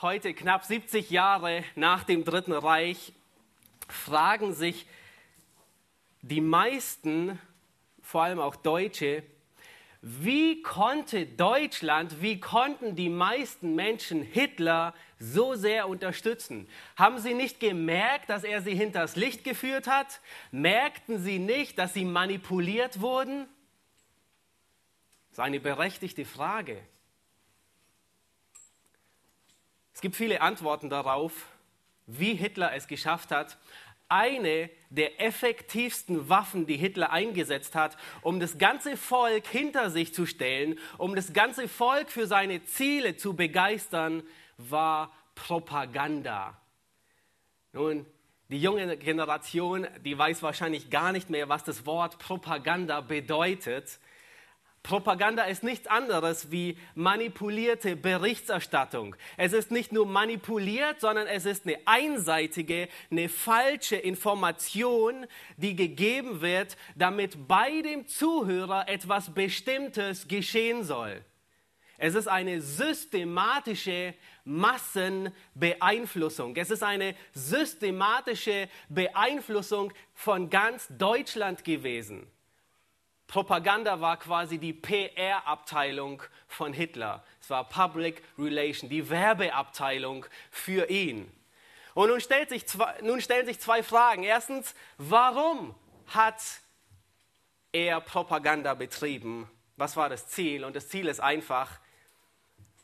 heute knapp 70 Jahre nach dem Dritten Reich, fragen sich die meisten, vor allem auch Deutsche, wie konnte Deutschland, wie konnten die meisten Menschen Hitler so sehr unterstützen? Haben sie nicht gemerkt, dass er sie hinters Licht geführt hat? Merkten sie nicht, dass sie manipuliert wurden? Das ist eine berechtigte Frage. Es gibt viele Antworten darauf, wie Hitler es geschafft hat, eine der effektivsten Waffen, die Hitler eingesetzt hat, um das ganze Volk hinter sich zu stellen, um das ganze Volk für seine Ziele zu begeistern, war Propaganda. Nun, die junge Generation, die weiß wahrscheinlich gar nicht mehr, was das Wort Propaganda bedeutet. Propaganda ist nichts anderes wie manipulierte Berichterstattung. Es ist nicht nur manipuliert, sondern es ist eine einseitige, eine falsche Information, die gegeben wird, damit bei dem Zuhörer etwas Bestimmtes geschehen soll. Es ist eine systematische Massenbeeinflussung. Es ist eine systematische Beeinflussung von ganz Deutschland gewesen. Propaganda war quasi die PR-Abteilung von Hitler. Es war Public Relation, die Werbeabteilung für ihn. Und nun, zwei, nun stellen sich zwei Fragen. Erstens, warum hat er Propaganda betrieben? Was war das Ziel? Und das Ziel ist einfach,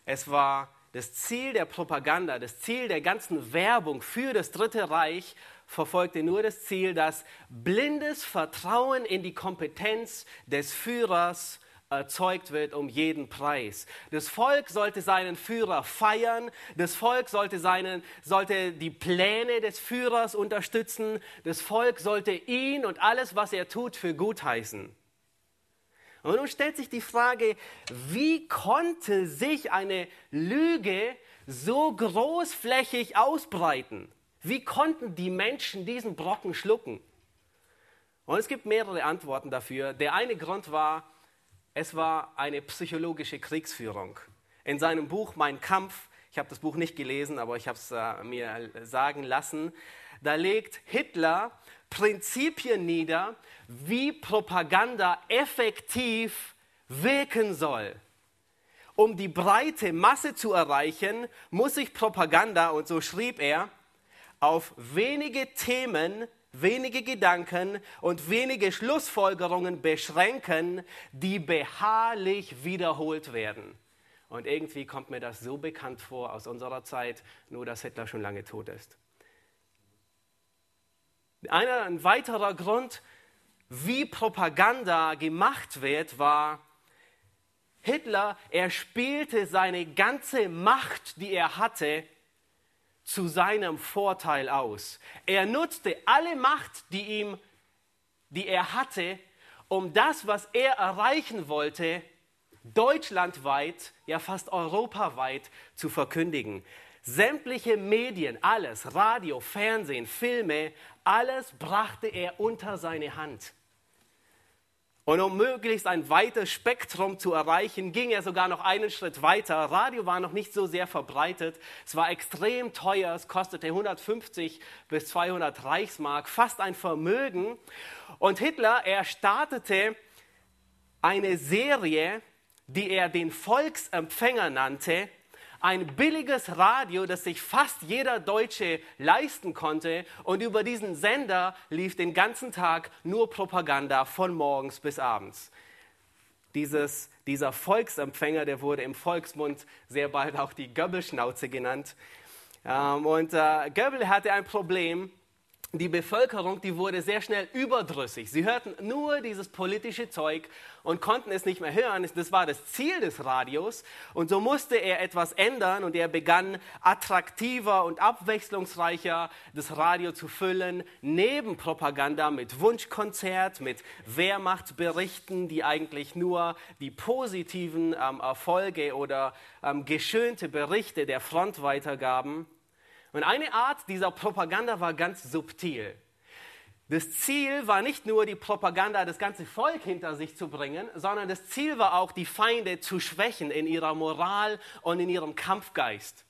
es war das Ziel der Propaganda, das Ziel der ganzen Werbung für das Dritte Reich verfolgte nur das Ziel, dass blindes Vertrauen in die Kompetenz des Führers erzeugt wird um jeden Preis. Das Volk sollte seinen Führer feiern, das Volk sollte, seinen, sollte die Pläne des Führers unterstützen, das Volk sollte ihn und alles, was er tut, für gut heißen. Und nun stellt sich die Frage, wie konnte sich eine Lüge so großflächig ausbreiten? Wie konnten die Menschen diesen Brocken schlucken? Und es gibt mehrere Antworten dafür. Der eine Grund war, es war eine psychologische Kriegsführung. In seinem Buch Mein Kampf, ich habe das Buch nicht gelesen, aber ich habe es äh, mir sagen lassen, da legt Hitler Prinzipien nieder, wie Propaganda effektiv wirken soll. Um die breite Masse zu erreichen, muss sich Propaganda, und so schrieb er, auf wenige Themen, wenige Gedanken und wenige Schlussfolgerungen beschränken, die beharrlich wiederholt werden. Und irgendwie kommt mir das so bekannt vor aus unserer Zeit, nur dass Hitler schon lange tot ist. Ein weiterer Grund, wie Propaganda gemacht wird, war, Hitler, er spielte seine ganze Macht, die er hatte, zu seinem Vorteil aus. Er nutzte alle Macht, die, ihm, die er hatte, um das, was er erreichen wollte, deutschlandweit, ja fast europaweit zu verkündigen. Sämtliche Medien, alles, Radio, Fernsehen, Filme, alles brachte er unter seine Hand. Und um möglichst ein weites Spektrum zu erreichen, ging er sogar noch einen Schritt weiter. Radio war noch nicht so sehr verbreitet. Es war extrem teuer. Es kostete 150 bis 200 Reichsmark, fast ein Vermögen. Und Hitler, er startete eine Serie, die er den Volksempfänger nannte, ein billiges Radio, das sich fast jeder Deutsche leisten konnte. Und über diesen Sender lief den ganzen Tag nur Propaganda von morgens bis abends. Dieses, dieser Volksempfänger, der wurde im Volksmund sehr bald auch die Göbbelschnauze genannt. Ähm, und äh, Göbbel hatte ein Problem die Bevölkerung, die wurde sehr schnell überdrüssig. Sie hörten nur dieses politische Zeug und konnten es nicht mehr hören. Das war das Ziel des Radios. Und so musste er etwas ändern und er begann attraktiver und abwechslungsreicher das Radio zu füllen, neben Propaganda mit Wunschkonzert, mit Wehrmachtsberichten, die eigentlich nur die positiven ähm, Erfolge oder ähm, geschönte Berichte der Front weitergaben. Und eine Art dieser Propaganda war ganz subtil. Das Ziel war nicht nur die Propaganda, das ganze Volk hinter sich zu bringen, sondern das Ziel war auch, die Feinde zu schwächen in ihrer Moral und in ihrem Kampfgeist.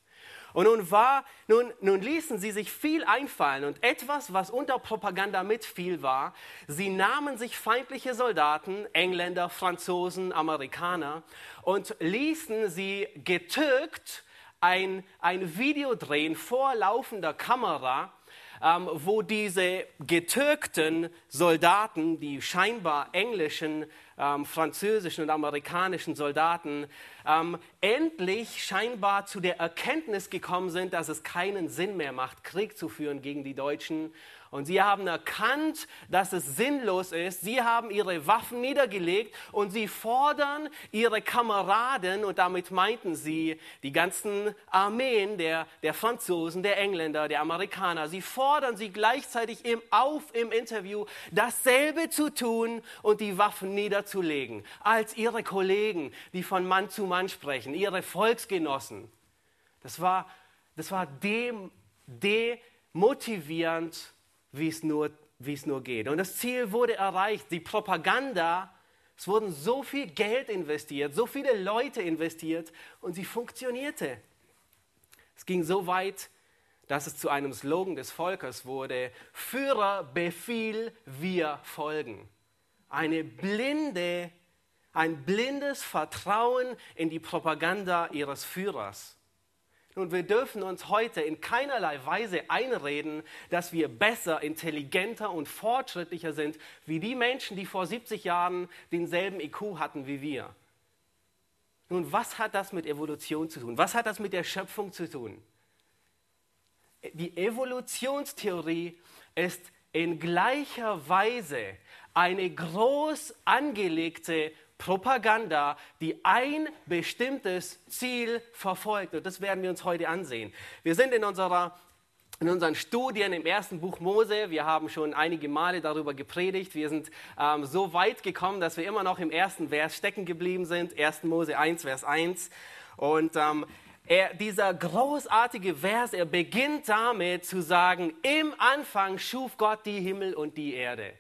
Und nun, war, nun, nun ließen sie sich viel einfallen und etwas, was unter Propaganda mitfiel, war, sie nahmen sich feindliche Soldaten, Engländer, Franzosen, Amerikaner, und ließen sie getürkt ein, ein Video drehen vor laufender Kamera, ähm, wo diese getürkten Soldaten, die scheinbar englischen, ähm, französischen und amerikanischen Soldaten, ähm, endlich scheinbar zu der Erkenntnis gekommen sind, dass es keinen Sinn mehr macht, Krieg zu führen gegen die Deutschen und sie haben erkannt, dass es sinnlos ist. Sie haben ihre Waffen niedergelegt und sie fordern ihre Kameraden, und damit meinten sie die ganzen Armeen der, der Franzosen, der Engländer, der Amerikaner, sie fordern sie gleichzeitig im, auf im Interview, dasselbe zu tun und die Waffen niederzulegen, als ihre Kollegen, die von Mann zu Mann sprechen, ihre Volksgenossen. Das war, das war dem, demotivierend wie es nur, wie es nur geht. Und das Ziel wurde erreicht. Die Propaganda, es wurden so viel Geld investiert, so viele Leute investiert und sie funktionierte. Es ging so weit, dass es zu einem Slogan des Volkes wurde, Führer Befehl, wir folgen. Eine blinde, ein blindes Vertrauen in die Propaganda ihres Führers. Nun, wir dürfen uns heute in keinerlei Weise einreden, dass wir besser, intelligenter und fortschrittlicher sind wie die Menschen, die vor 70 Jahren denselben IQ hatten wie wir. Nun, was hat das mit Evolution zu tun? Was hat das mit der Schöpfung zu tun? Die Evolutionstheorie ist in gleicher Weise eine groß angelegte Propaganda, die ein bestimmtes Ziel verfolgt. Und das werden wir uns heute ansehen. Wir sind in unserer in unseren Studien im ersten Buch Mose, wir haben schon einige Male darüber gepredigt, wir sind ähm, so weit gekommen, dass wir immer noch im ersten Vers stecken geblieben sind, 1. Mose 1, Vers 1. Und ähm, er, dieser großartige Vers, er beginnt damit zu sagen, im Anfang schuf Gott die Himmel und die Erde.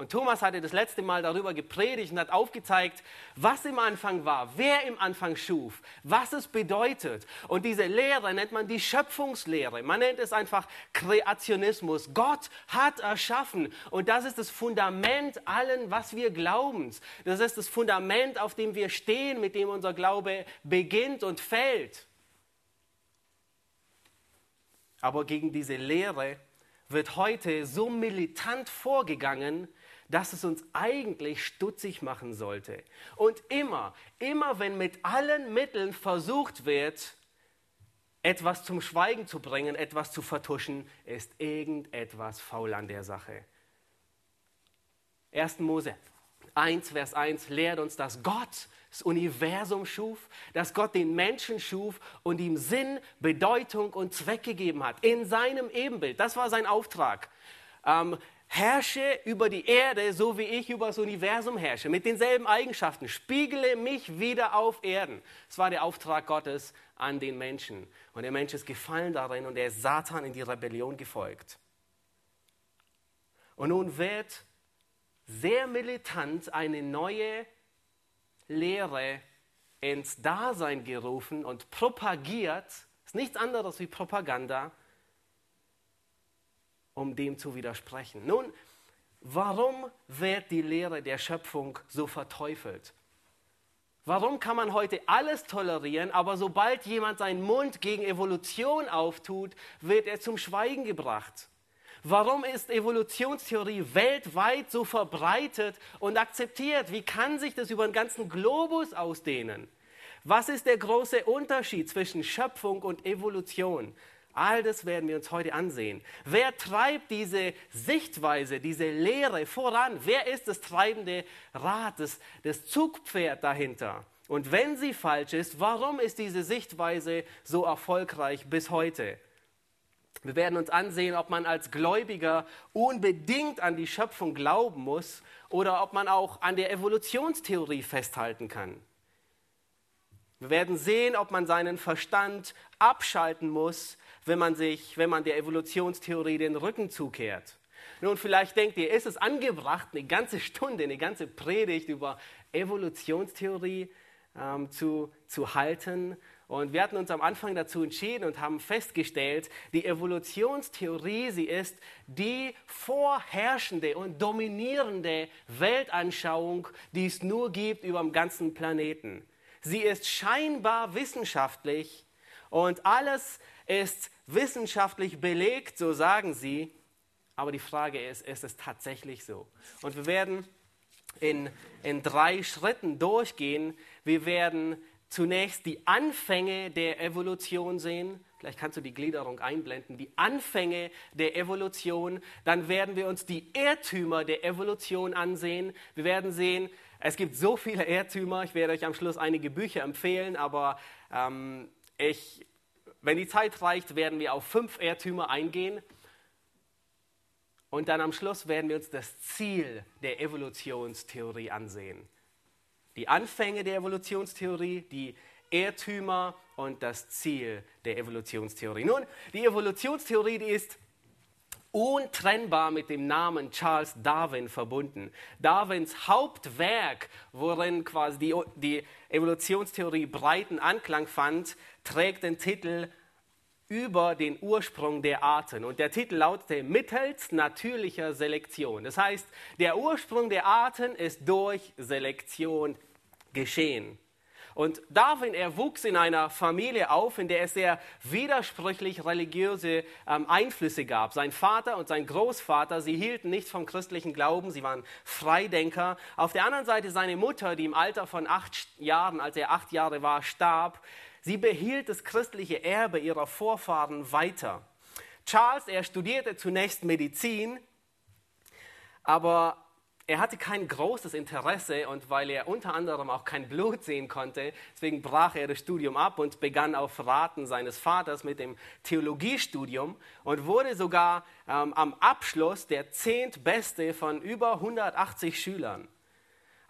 Und Thomas hatte das letzte Mal darüber gepredigt und hat aufgezeigt, was im Anfang war, wer im Anfang schuf, was es bedeutet. Und diese Lehre nennt man die Schöpfungslehre. Man nennt es einfach Kreationismus. Gott hat erschaffen. Und das ist das Fundament allen, was wir glauben. Das ist das Fundament, auf dem wir stehen, mit dem unser Glaube beginnt und fällt. Aber gegen diese Lehre wird heute so militant vorgegangen, dass es uns eigentlich stutzig machen sollte. Und immer, immer wenn mit allen Mitteln versucht wird, etwas zum Schweigen zu bringen, etwas zu vertuschen, ist irgendetwas faul an der Sache. 1. Mose 1, Vers 1 lehrt uns, dass Gott das Universum schuf, dass Gott den Menschen schuf und ihm Sinn, Bedeutung und Zweck gegeben hat. In seinem Ebenbild. Das war sein Auftrag. Ähm, herrsche über die Erde, so wie ich über das Universum herrsche, mit denselben Eigenschaften, spiegele mich wieder auf Erden. Das war der Auftrag Gottes an den Menschen. Und der Mensch ist gefallen darin und er ist Satan in die Rebellion gefolgt. Und nun wird sehr militant eine neue Lehre ins Dasein gerufen und propagiert, ist nichts anderes wie Propaganda, um dem zu widersprechen. Nun, warum wird die Lehre der Schöpfung so verteufelt? Warum kann man heute alles tolerieren, aber sobald jemand seinen Mund gegen Evolution auftut, wird er zum Schweigen gebracht? Warum ist Evolutionstheorie weltweit so verbreitet und akzeptiert? Wie kann sich das über den ganzen Globus ausdehnen? Was ist der große Unterschied zwischen Schöpfung und Evolution? All das werden wir uns heute ansehen. Wer treibt diese Sichtweise, diese Lehre voran? Wer ist das treibende Rad, das, das Zugpferd dahinter? Und wenn sie falsch ist, warum ist diese Sichtweise so erfolgreich bis heute? Wir werden uns ansehen, ob man als Gläubiger unbedingt an die Schöpfung glauben muss oder ob man auch an der Evolutionstheorie festhalten kann. Wir werden sehen, ob man seinen Verstand abschalten muss wenn man, sich, wenn man der Evolutionstheorie den Rücken zukehrt. Nun, vielleicht denkt ihr, ist es angebracht, eine ganze Stunde, eine ganze Predigt über Evolutionstheorie ähm, zu, zu halten? Und wir hatten uns am Anfang dazu entschieden und haben festgestellt, die Evolutionstheorie, sie ist die vorherrschende und dominierende Weltanschauung, die es nur gibt über dem ganzen Planeten. Sie ist scheinbar wissenschaftlich und alles ist wissenschaftlich belegt, so sagen sie. Aber die Frage ist, ist es tatsächlich so? Und wir werden in, in drei Schritten durchgehen. Wir werden zunächst die Anfänge der Evolution sehen. Vielleicht kannst du die Gliederung einblenden. Die Anfänge der Evolution. Dann werden wir uns die Irrtümer der Evolution ansehen. Wir werden sehen, es gibt so viele Irrtümer. Ich werde euch am Schluss einige Bücher empfehlen, aber ähm, ich, wenn die Zeit reicht, werden wir auf fünf Irrtümer eingehen. Und dann am Schluss werden wir uns das Ziel der Evolutionstheorie ansehen die Anfänge der Evolutionstheorie, die Irrtümer und das Ziel der Evolutionstheorie. Nun, die Evolutionstheorie die ist untrennbar mit dem Namen Charles Darwin verbunden. Darwins Hauptwerk, worin quasi die, die Evolutionstheorie breiten Anklang fand, trägt den Titel über den Ursprung der Arten. Und der Titel lautete mittels natürlicher Selektion. Das heißt, der Ursprung der Arten ist durch Selektion geschehen. Und Darwin, er wuchs in einer Familie auf, in der es sehr widersprüchlich religiöse ähm, Einflüsse gab. Sein Vater und sein Großvater, sie hielten nicht vom christlichen Glauben, sie waren Freidenker. Auf der anderen Seite seine Mutter, die im Alter von acht Jahren, als er acht Jahre war, starb, sie behielt das christliche Erbe ihrer Vorfahren weiter. Charles, er studierte zunächst Medizin, aber er hatte kein großes Interesse und weil er unter anderem auch kein Blut sehen konnte, deswegen brach er das Studium ab und begann auf Raten seines Vaters mit dem Theologiestudium und wurde sogar ähm, am Abschluss der zehntbeste von über 180 Schülern.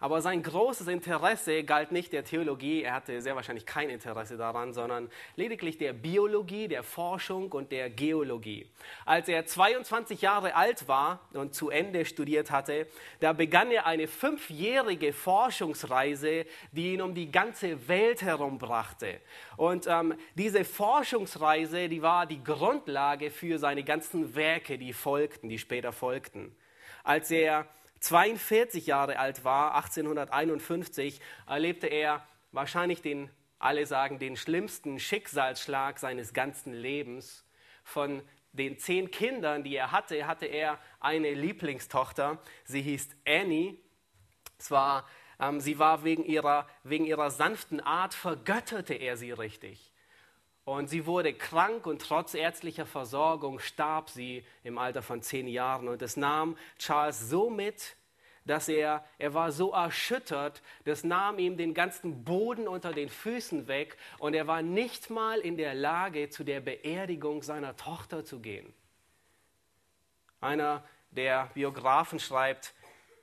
Aber sein großes Interesse galt nicht der Theologie, er hatte sehr wahrscheinlich kein Interesse daran, sondern lediglich der Biologie, der Forschung und der Geologie. Als er 22 Jahre alt war und zu Ende studiert hatte, da begann er eine fünfjährige Forschungsreise, die ihn um die ganze Welt herum brachte. Und ähm, diese Forschungsreise, die war die Grundlage für seine ganzen Werke, die folgten, die später folgten. Als er 42 Jahre alt war, 1851, erlebte er wahrscheinlich den, alle sagen, den schlimmsten Schicksalsschlag seines ganzen Lebens. Von den zehn Kindern, die er hatte, hatte er eine Lieblingstochter. Sie hieß Annie. Es ähm, sie war wegen ihrer, wegen ihrer sanften Art, vergötterte er sie richtig. Und sie wurde krank und trotz ärztlicher Versorgung starb sie im Alter von zehn Jahren. Und es nahm Charles so mit, dass er, er war so erschüttert, das nahm ihm den ganzen Boden unter den Füßen weg und er war nicht mal in der Lage, zu der Beerdigung seiner Tochter zu gehen. Einer der Biografen schreibt,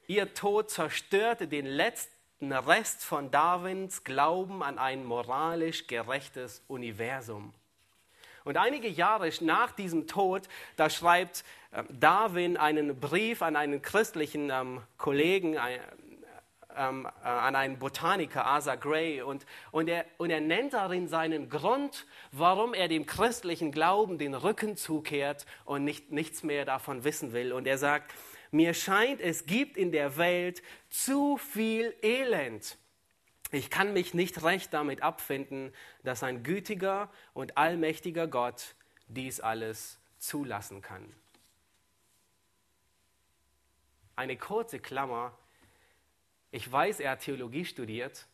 ihr Tod zerstörte den letzten ein Rest von Darwins Glauben an ein moralisch gerechtes Universum. Und einige Jahre nach diesem Tod, da schreibt ähm, Darwin einen Brief an einen christlichen ähm, Kollegen, äh, ähm, äh, an einen Botaniker, Asa Gray, und, und, er, und er nennt darin seinen Grund, warum er dem christlichen Glauben den Rücken zukehrt und nicht, nichts mehr davon wissen will. Und er sagt, mir scheint, es gibt in der Welt zu viel Elend. Ich kann mich nicht recht damit abfinden, dass ein gütiger und allmächtiger Gott dies alles zulassen kann. Eine kurze Klammer. Ich weiß, er hat Theologie studiert.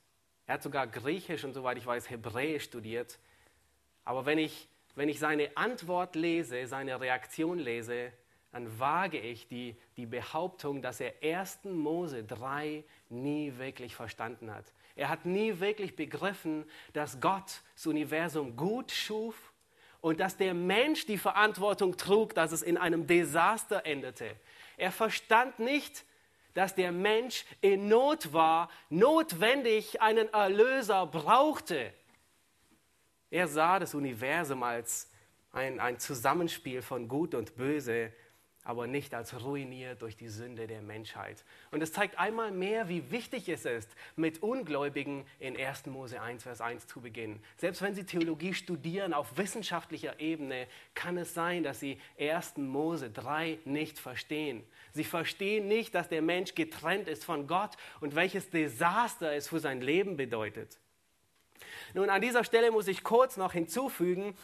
Er hat sogar Griechisch und soweit ich weiß Hebräisch studiert. Aber wenn ich, wenn ich seine Antwort lese, seine Reaktion lese, dann wage ich die, die Behauptung, dass er 1. Mose 3 nie wirklich verstanden hat. Er hat nie wirklich begriffen, dass Gott das Universum gut schuf und dass der Mensch die Verantwortung trug, dass es in einem Desaster endete. Er verstand nicht, dass der Mensch in Not war, notwendig einen Erlöser brauchte. Er sah das Universum als ein, ein Zusammenspiel von Gut und Böse aber nicht als ruiniert durch die Sünde der Menschheit. Und es zeigt einmal mehr, wie wichtig es ist, mit Ungläubigen in 1. Mose 1, Vers 1 zu beginnen. Selbst wenn sie Theologie studieren auf wissenschaftlicher Ebene, kann es sein, dass sie 1. Mose 3 nicht verstehen. Sie verstehen nicht, dass der Mensch getrennt ist von Gott und welches Desaster es für sein Leben bedeutet. Nun, an dieser Stelle muss ich kurz noch hinzufügen,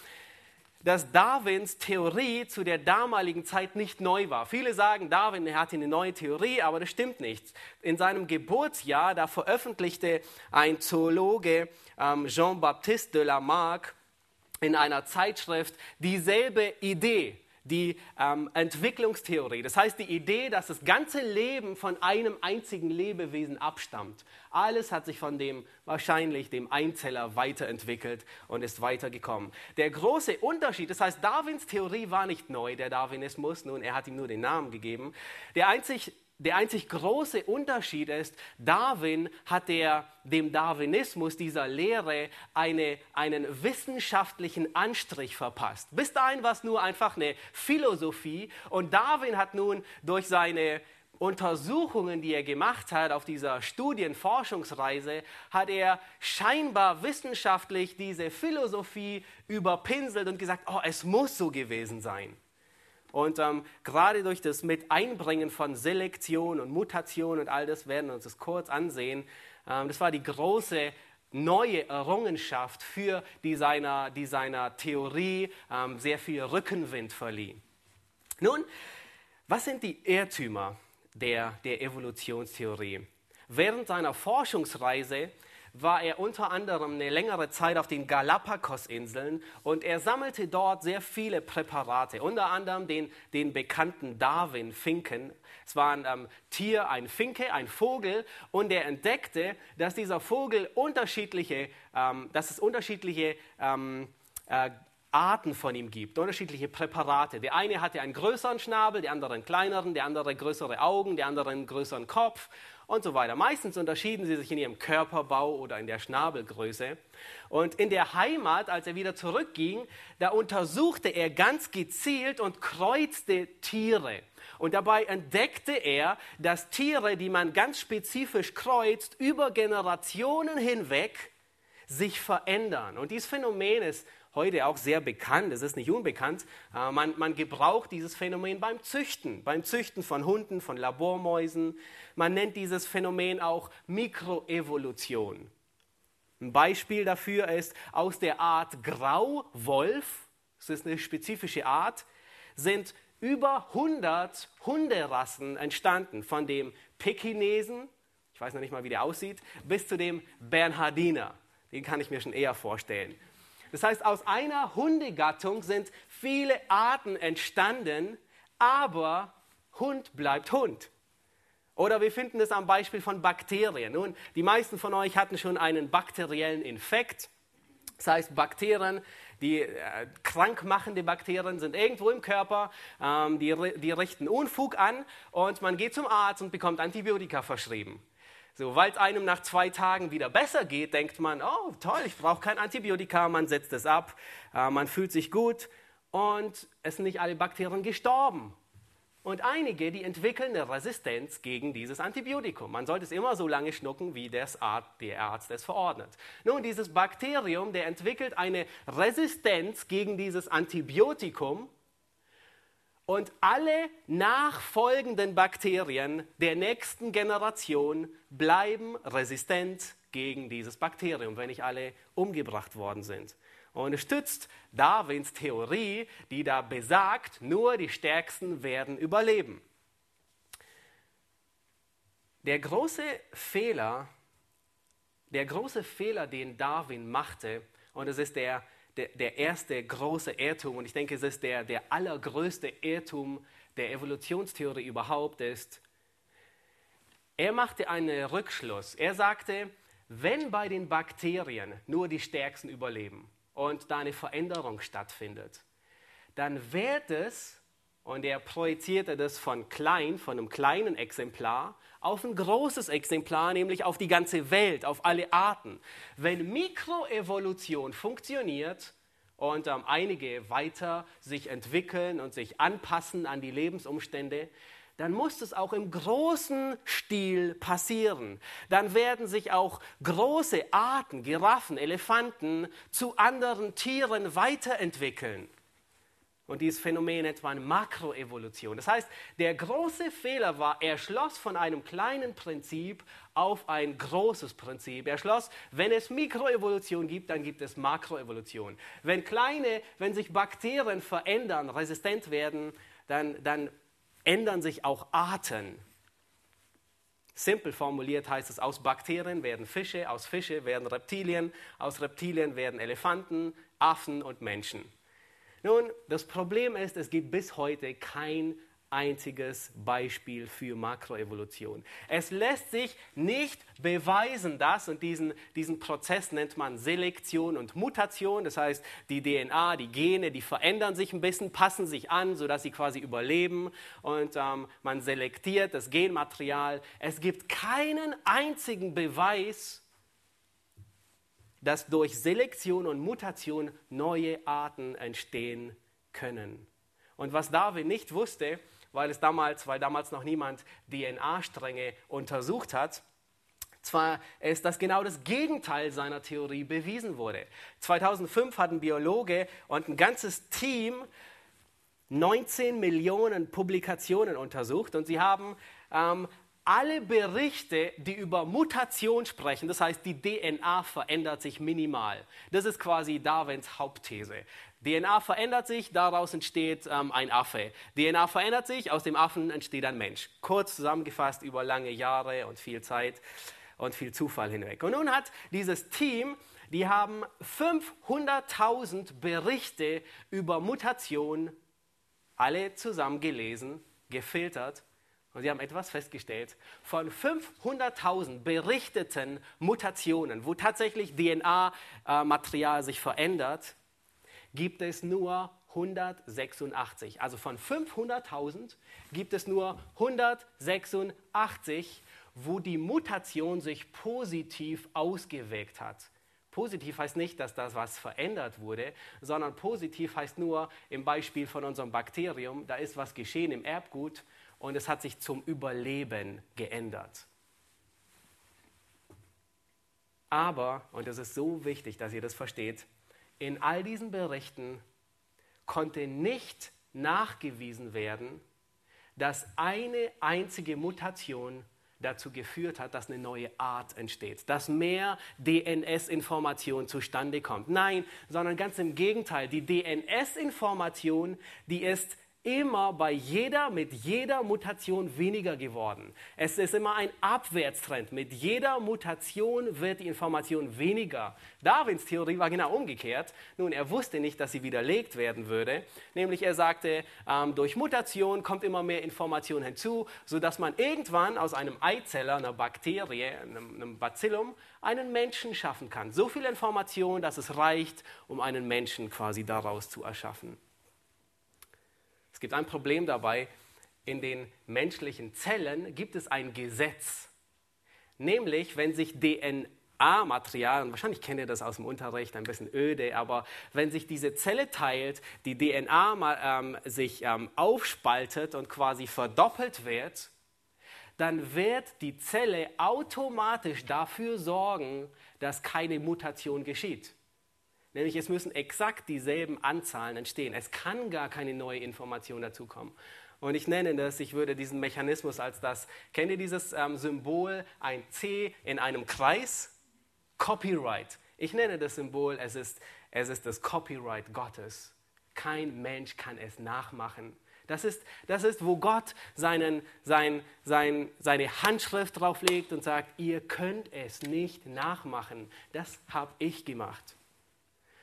dass Darwins Theorie zu der damaligen Zeit nicht neu war. Viele sagen, Darwin hatte eine neue Theorie, aber das stimmt nicht. In seinem Geburtsjahr, da veröffentlichte ein Zoologe, ähm, Jean-Baptiste de Lamarck, in einer Zeitschrift dieselbe Idee die ähm, Entwicklungstheorie. Das heißt die Idee, dass das ganze Leben von einem einzigen Lebewesen abstammt. Alles hat sich von dem wahrscheinlich dem Einzeller weiterentwickelt und ist weitergekommen. Der große Unterschied, das heißt Darwins Theorie war nicht neu, der Darwinismus, nun er hat ihm nur den Namen gegeben. Der einzig der einzig große Unterschied ist, Darwin hat der, dem Darwinismus, dieser Lehre, eine, einen wissenschaftlichen Anstrich verpasst. Bis dahin war es nur einfach eine Philosophie und Darwin hat nun durch seine Untersuchungen, die er gemacht hat auf dieser Studienforschungsreise, hat er scheinbar wissenschaftlich diese Philosophie überpinselt und gesagt, oh, es muss so gewesen sein. Und ähm, gerade durch das Miteinbringen von Selektion und Mutation und all das werden wir uns das kurz ansehen. Ähm, das war die große neue Errungenschaft für die seiner, die seiner Theorie ähm, sehr viel Rückenwind verlieh. Nun, was sind die Irrtümer der, der Evolutionstheorie? Während seiner Forschungsreise war er unter anderem eine längere Zeit auf den Galapagos-Inseln und er sammelte dort sehr viele Präparate, unter anderem den, den bekannten Darwin-Finken. Es war ein ähm, Tier, ein Finke, ein Vogel und er entdeckte, dass dieser Vogel unterschiedliche, ähm, dass es unterschiedliche ähm, äh, Arten von ihm gibt, unterschiedliche Präparate. Der eine hatte einen größeren Schnabel, der andere einen kleineren, der andere größere Augen, der andere einen größeren Kopf und so weiter. Meistens unterschieden sie sich in ihrem Körperbau oder in der Schnabelgröße. Und in der Heimat, als er wieder zurückging, da untersuchte er ganz gezielt und kreuzte Tiere. Und dabei entdeckte er, dass Tiere, die man ganz spezifisch kreuzt, über Generationen hinweg sich verändern. Und dieses Phänomen ist heute auch sehr bekannt, es ist nicht unbekannt. Äh, man, man gebraucht dieses Phänomen beim Züchten, beim Züchten von Hunden, von Labormäusen. Man nennt dieses Phänomen auch Mikroevolution. Ein Beispiel dafür ist, aus der Art Grauwolf, das ist eine spezifische Art, sind über 100 Hunderassen entstanden, von dem Pekinesen, ich weiß noch nicht mal, wie der aussieht, bis zu dem Bernhardiner. Den kann ich mir schon eher vorstellen. Das heißt, aus einer Hundegattung sind viele Arten entstanden, aber Hund bleibt Hund. Oder wir finden es am Beispiel von Bakterien. Nun, die meisten von euch hatten schon einen bakteriellen Infekt. Das heißt, Bakterien, die äh, krankmachende Bakterien sind irgendwo im Körper, ähm, die, die richten Unfug an und man geht zum Arzt und bekommt Antibiotika verschrieben. So, weil es einem nach zwei Tagen wieder besser geht, denkt man, oh toll, ich brauche kein Antibiotika, man setzt es ab, äh, man fühlt sich gut und es sind nicht alle Bakterien gestorben. Und einige, die entwickeln eine Resistenz gegen dieses Antibiotikum. Man sollte es immer so lange schlucken, wie Arzt, der Arzt es verordnet. Nun, dieses Bakterium, der entwickelt eine Resistenz gegen dieses Antibiotikum und alle nachfolgenden Bakterien der nächsten Generation bleiben resistent gegen dieses Bakterium, wenn nicht alle umgebracht worden sind. Und es stützt Darwins Theorie, die da besagt, nur die Stärksten werden überleben. Der große Fehler, der große Fehler, den Darwin machte, und es ist der der, der erste große Irrtum, und ich denke, es ist der, der allergrößte Irrtum der Evolutionstheorie überhaupt, ist, er machte einen Rückschluss. Er sagte, wenn bei den Bakterien nur die Stärksten überleben und da eine Veränderung stattfindet, dann wird es, und er projizierte das von klein, von einem kleinen Exemplar, auf ein großes Exemplar, nämlich auf die ganze Welt, auf alle Arten. Wenn Mikroevolution funktioniert und ähm, einige weiter sich entwickeln und sich anpassen an die Lebensumstände, dann muss es auch im großen Stil passieren. Dann werden sich auch große Arten, Giraffen, Elefanten zu anderen Tieren weiterentwickeln. Und dieses Phänomen nennt man Makroevolution. Das heißt, der große Fehler war, er schloss von einem kleinen Prinzip auf ein großes Prinzip. Er schloss, wenn es Mikroevolution gibt, dann gibt es Makroevolution. Wenn kleine, wenn sich Bakterien verändern, resistent werden, dann, dann ändern sich auch Arten. Simpel formuliert heißt es, aus Bakterien werden Fische, aus Fische werden Reptilien, aus Reptilien werden Elefanten, Affen und Menschen. Nun, das Problem ist, es gibt bis heute kein einziges Beispiel für Makroevolution. Es lässt sich nicht beweisen, dass, und diesen, diesen Prozess nennt man Selektion und Mutation, das heißt, die DNA, die Gene, die verändern sich ein bisschen, passen sich an, sodass sie quasi überleben und ähm, man selektiert das Genmaterial. Es gibt keinen einzigen Beweis, dass durch Selektion und Mutation neue Arten entstehen können. Und was Darwin nicht wusste, weil es damals, weil damals noch niemand DNA-Stränge untersucht hat, zwar ist das genau das Gegenteil seiner Theorie bewiesen wurde. 2005 hat ein Biologe und ein ganzes Team 19 Millionen Publikationen untersucht und sie haben ähm, alle Berichte, die über Mutation sprechen, das heißt, die DNA verändert sich minimal. Das ist quasi Darwins Hauptthese. DNA verändert sich, daraus entsteht ähm, ein Affe. DNA verändert sich, aus dem Affen entsteht ein Mensch. Kurz zusammengefasst über lange Jahre und viel Zeit und viel Zufall hinweg. Und nun hat dieses Team, die haben 500.000 Berichte über Mutation alle zusammen gelesen, gefiltert und sie haben etwas festgestellt. Von 500.000 berichteten Mutationen, wo tatsächlich DNA-Material sich verändert, gibt es nur 186. Also von 500.000 gibt es nur 186, wo die Mutation sich positiv ausgewirkt hat. Positiv heißt nicht, dass das was verändert wurde, sondern positiv heißt nur im Beispiel von unserem Bakterium, da ist was geschehen im Erbgut und es hat sich zum Überleben geändert. Aber, und es ist so wichtig, dass ihr das versteht, in all diesen Berichten konnte nicht nachgewiesen werden, dass eine einzige Mutation dazu geführt hat, dass eine neue Art entsteht, dass mehr DNS-Information zustande kommt. Nein, sondern ganz im Gegenteil, die DNS-Information, die ist immer bei jeder, mit jeder Mutation weniger geworden. Es ist immer ein Abwärtstrend. Mit jeder Mutation wird die Information weniger. Darwins Theorie war genau umgekehrt. Nun, er wusste nicht, dass sie widerlegt werden würde. Nämlich er sagte, ähm, durch Mutation kommt immer mehr Information hinzu, sodass man irgendwann aus einem Eizeller, einer Bakterie, einem, einem Bacillum, einen Menschen schaffen kann. So viel Information, dass es reicht, um einen Menschen quasi daraus zu erschaffen. Es gibt ein Problem dabei. In den menschlichen Zellen gibt es ein Gesetz. Nämlich, wenn sich DNA-Material, und wahrscheinlich kennt ihr das aus dem Unterricht, ein bisschen öde, aber wenn sich diese Zelle teilt, die DNA ähm, sich ähm, aufspaltet und quasi verdoppelt wird, dann wird die Zelle automatisch dafür sorgen, dass keine Mutation geschieht. Nämlich es müssen exakt dieselben Anzahlen entstehen. Es kann gar keine neue Information dazukommen. Und ich nenne das, ich würde diesen Mechanismus als das, kennt ihr dieses ähm, Symbol, ein C in einem Kreis? Copyright. Ich nenne das Symbol, es ist, es ist das Copyright Gottes. Kein Mensch kann es nachmachen. Das ist, das ist wo Gott seinen, sein, sein, seine Handschrift drauflegt und sagt, ihr könnt es nicht nachmachen. Das habe ich gemacht.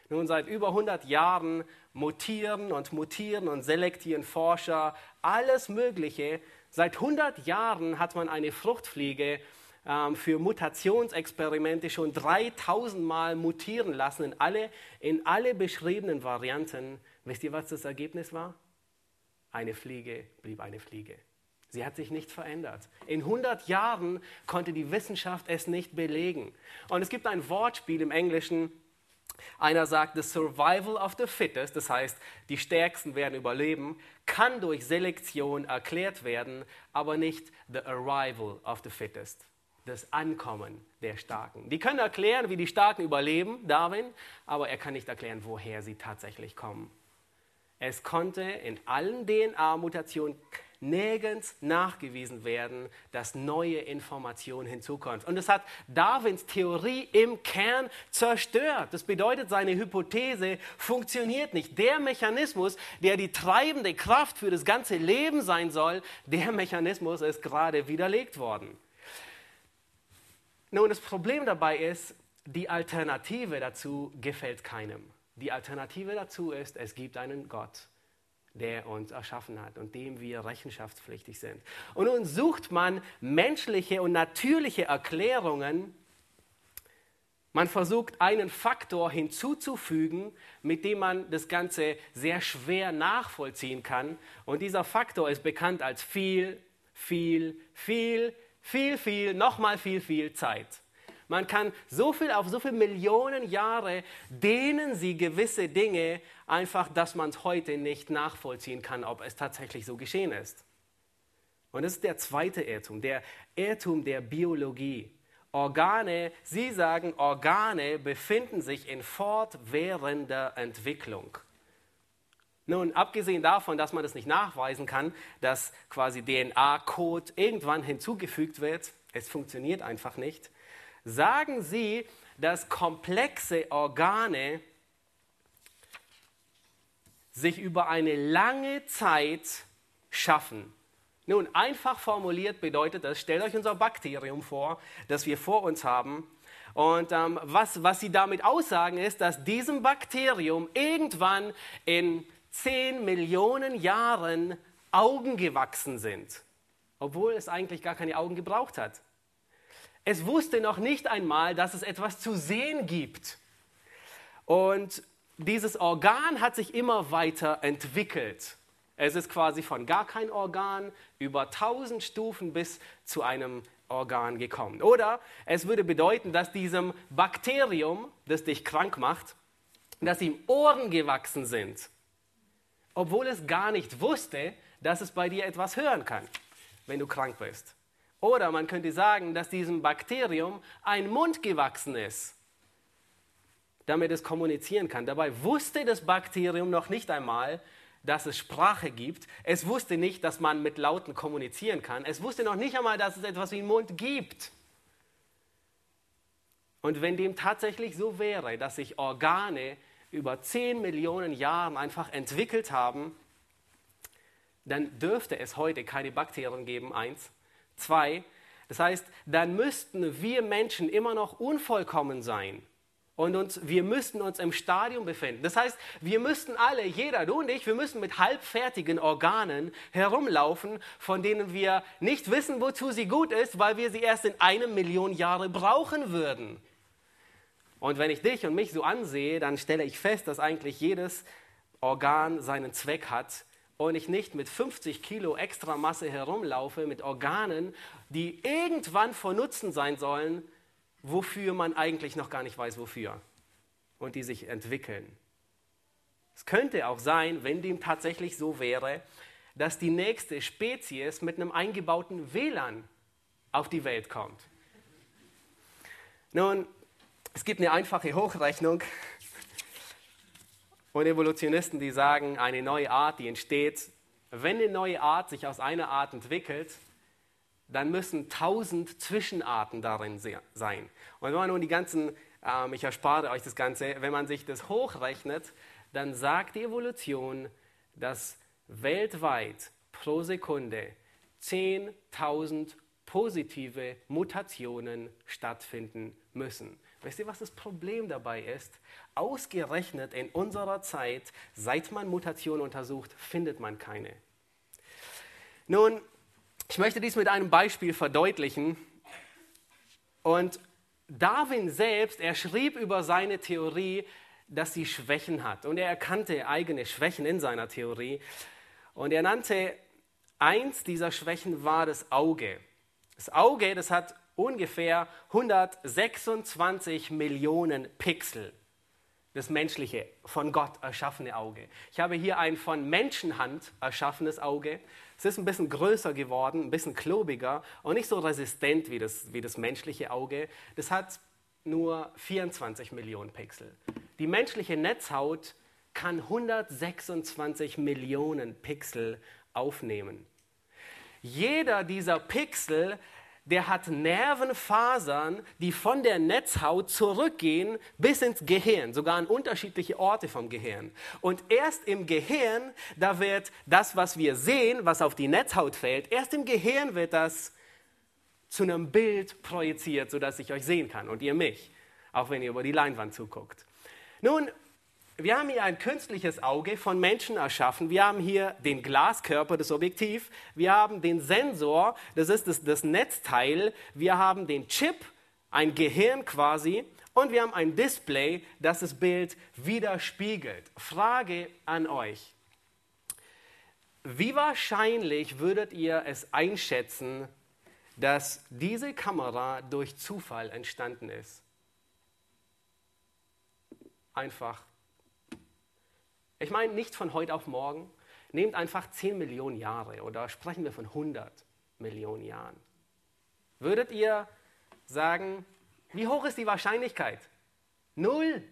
Nun, seit über 100 Jahren mutieren und mutieren und selektieren Forscher alles Mögliche. Seit 100 Jahren hat man eine Fruchtfliege ähm, für Mutationsexperimente schon 3000 Mal mutieren lassen in alle, in alle beschriebenen Varianten. Wisst ihr, was das Ergebnis war? Eine Fliege blieb eine Fliege. Sie hat sich nicht verändert. In 100 Jahren konnte die Wissenschaft es nicht belegen. Und es gibt ein Wortspiel im Englischen, Einer sagt, the survival of the fittest, das heißt, die Stärksten werden überleben, kann durch Selektion erklärt werden, aber nicht the arrival of the fittest, das Ankommen der Starken. Die können erklären, wie die Starken überleben, Darwin, aber er kann nicht erklären, woher sie tatsächlich kommen. Es konnte in allen DNA-Mutationen nirgends nachgewiesen werden, dass neue Informationen hinzukommen. Und das hat Darwins Theorie im Kern zerstört. Das bedeutet, seine Hypothese funktioniert nicht. Der Mechanismus, der die treibende Kraft für das ganze Leben sein soll, der Mechanismus ist gerade widerlegt worden. Nun, das Problem dabei ist, die Alternative dazu gefällt keinem. Die Alternative dazu ist, es gibt einen Gott der uns erschaffen hat und dem wir rechenschaftspflichtig sind. Und nun sucht man menschliche und natürliche Erklärungen. Man versucht einen Faktor hinzuzufügen, mit dem man das Ganze sehr schwer nachvollziehen kann. Und dieser Faktor ist bekannt als viel, viel, viel, viel, viel, nochmal viel, viel Zeit. Man kann so viel auf so viele Millionen Jahre dehnen sie gewisse Dinge einfach, dass man es heute nicht nachvollziehen kann, ob es tatsächlich so geschehen ist. Und das ist der zweite Irrtum, der Irrtum der Biologie. Organe, Sie sagen, Organe befinden sich in fortwährender Entwicklung. Nun, abgesehen davon, dass man das nicht nachweisen kann, dass quasi DNA-Code irgendwann hinzugefügt wird, es funktioniert einfach nicht, sagen Sie, dass komplexe Organe sich über eine lange Zeit schaffen. Nun, einfach formuliert bedeutet das, stellt euch unser Bakterium vor, das wir vor uns haben. Und ähm, was, was sie damit aussagen, ist, dass diesem Bakterium irgendwann in 10 Millionen Jahren Augen gewachsen sind, obwohl es eigentlich gar keine Augen gebraucht hat. Es wusste noch nicht einmal, dass es etwas zu sehen gibt. Und dieses Organ hat sich immer weiter entwickelt. Es ist quasi von gar kein Organ über tausend Stufen bis zu einem Organ gekommen. Oder es würde bedeuten, dass diesem Bakterium, das dich krank macht, dass ihm Ohren gewachsen sind, obwohl es gar nicht wusste, dass es bei dir etwas hören kann, wenn du krank bist. Oder man könnte sagen, dass diesem Bakterium ein Mund gewachsen ist, damit es kommunizieren kann. Dabei wusste das Bakterium noch nicht einmal, dass es Sprache gibt. Es wusste nicht, dass man mit Lauten kommunizieren kann. Es wusste noch nicht einmal, dass es etwas wie einen Mund gibt. Und wenn dem tatsächlich so wäre, dass sich Organe über 10 Millionen Jahre einfach entwickelt haben, dann dürfte es heute keine Bakterien geben, eins. Zwei, das heißt, dann müssten wir Menschen immer noch unvollkommen sein. Und uns, wir müssten uns im Stadium befinden. Das heißt, wir müssten alle, jeder, du und ich, wir müssen mit halbfertigen Organen herumlaufen, von denen wir nicht wissen, wozu sie gut ist, weil wir sie erst in einer Million Jahre brauchen würden. Und wenn ich dich und mich so ansehe, dann stelle ich fest, dass eigentlich jedes Organ seinen Zweck hat und ich nicht mit 50 Kilo extra Masse herumlaufe, mit Organen, die irgendwann von Nutzen sein sollen, wofür man eigentlich noch gar nicht weiß, wofür. Und die sich entwickeln. Es könnte auch sein, wenn dem tatsächlich so wäre, dass die nächste Spezies mit einem eingebauten WLAN auf die Welt kommt. Nun, es gibt eine einfache Hochrechnung und Evolutionisten, die sagen, eine neue Art, die entsteht, wenn eine neue Art sich aus einer Art entwickelt, dann müssen tausend Zwischenarten darin sein. Und wenn man nun die ganzen, ähm, ich erspare euch das Ganze, wenn man sich das hochrechnet, dann sagt die Evolution, dass weltweit pro Sekunde 10.000 positive Mutationen stattfinden müssen. Wisst ihr, was das Problem dabei ist? Ausgerechnet in unserer Zeit, seit man Mutationen untersucht, findet man keine. Nun, ich möchte dies mit einem Beispiel verdeutlichen. Und Darwin selbst, er schrieb über seine Theorie, dass sie Schwächen hat. Und er erkannte eigene Schwächen in seiner Theorie. Und er nannte, eins dieser Schwächen war das Auge. Das Auge, das hat ungefähr 126 Millionen Pixel. das menschliche, von Gott erschaffene Auge. Ich habe hier ein von Menschenhand erschaffenes Auge. Es ist ein bisschen größer geworden, ein bisschen klobiger und nicht so resistent wie das, wie das menschliche Auge. Das hat nur 24 Millionen Pixel. Die menschliche Netzhaut kann 126 Millionen Pixel aufnehmen. Jeder dieser Pixel der hat Nervenfasern, die von der Netzhaut zurückgehen bis ins Gehirn, sogar an unterschiedliche Orte vom Gehirn. Und erst im Gehirn, da wird das, was wir sehen, was auf die Netzhaut fällt, erst im Gehirn wird das zu einem Bild projiziert, sodass ich euch sehen kann und ihr mich, auch wenn ihr über die Leinwand zuguckt. Nun, wir haben hier ein künstliches Auge von Menschen erschaffen. Wir haben hier den Glaskörper, das Objektiv. Wir haben den Sensor, das ist das, das Netzteil. Wir haben den Chip, ein Gehirn quasi. Und wir haben ein Display, das das Bild widerspiegelt. Frage an euch. Wie wahrscheinlich würdet ihr es einschätzen, dass diese Kamera durch Zufall entstanden ist? Einfach ich meine nicht von heute auf morgen. Nehmt einfach 10 Millionen Jahre oder sprechen wir von 100 Millionen Jahren. Würdet ihr sagen, wie hoch ist die Wahrscheinlichkeit? Null.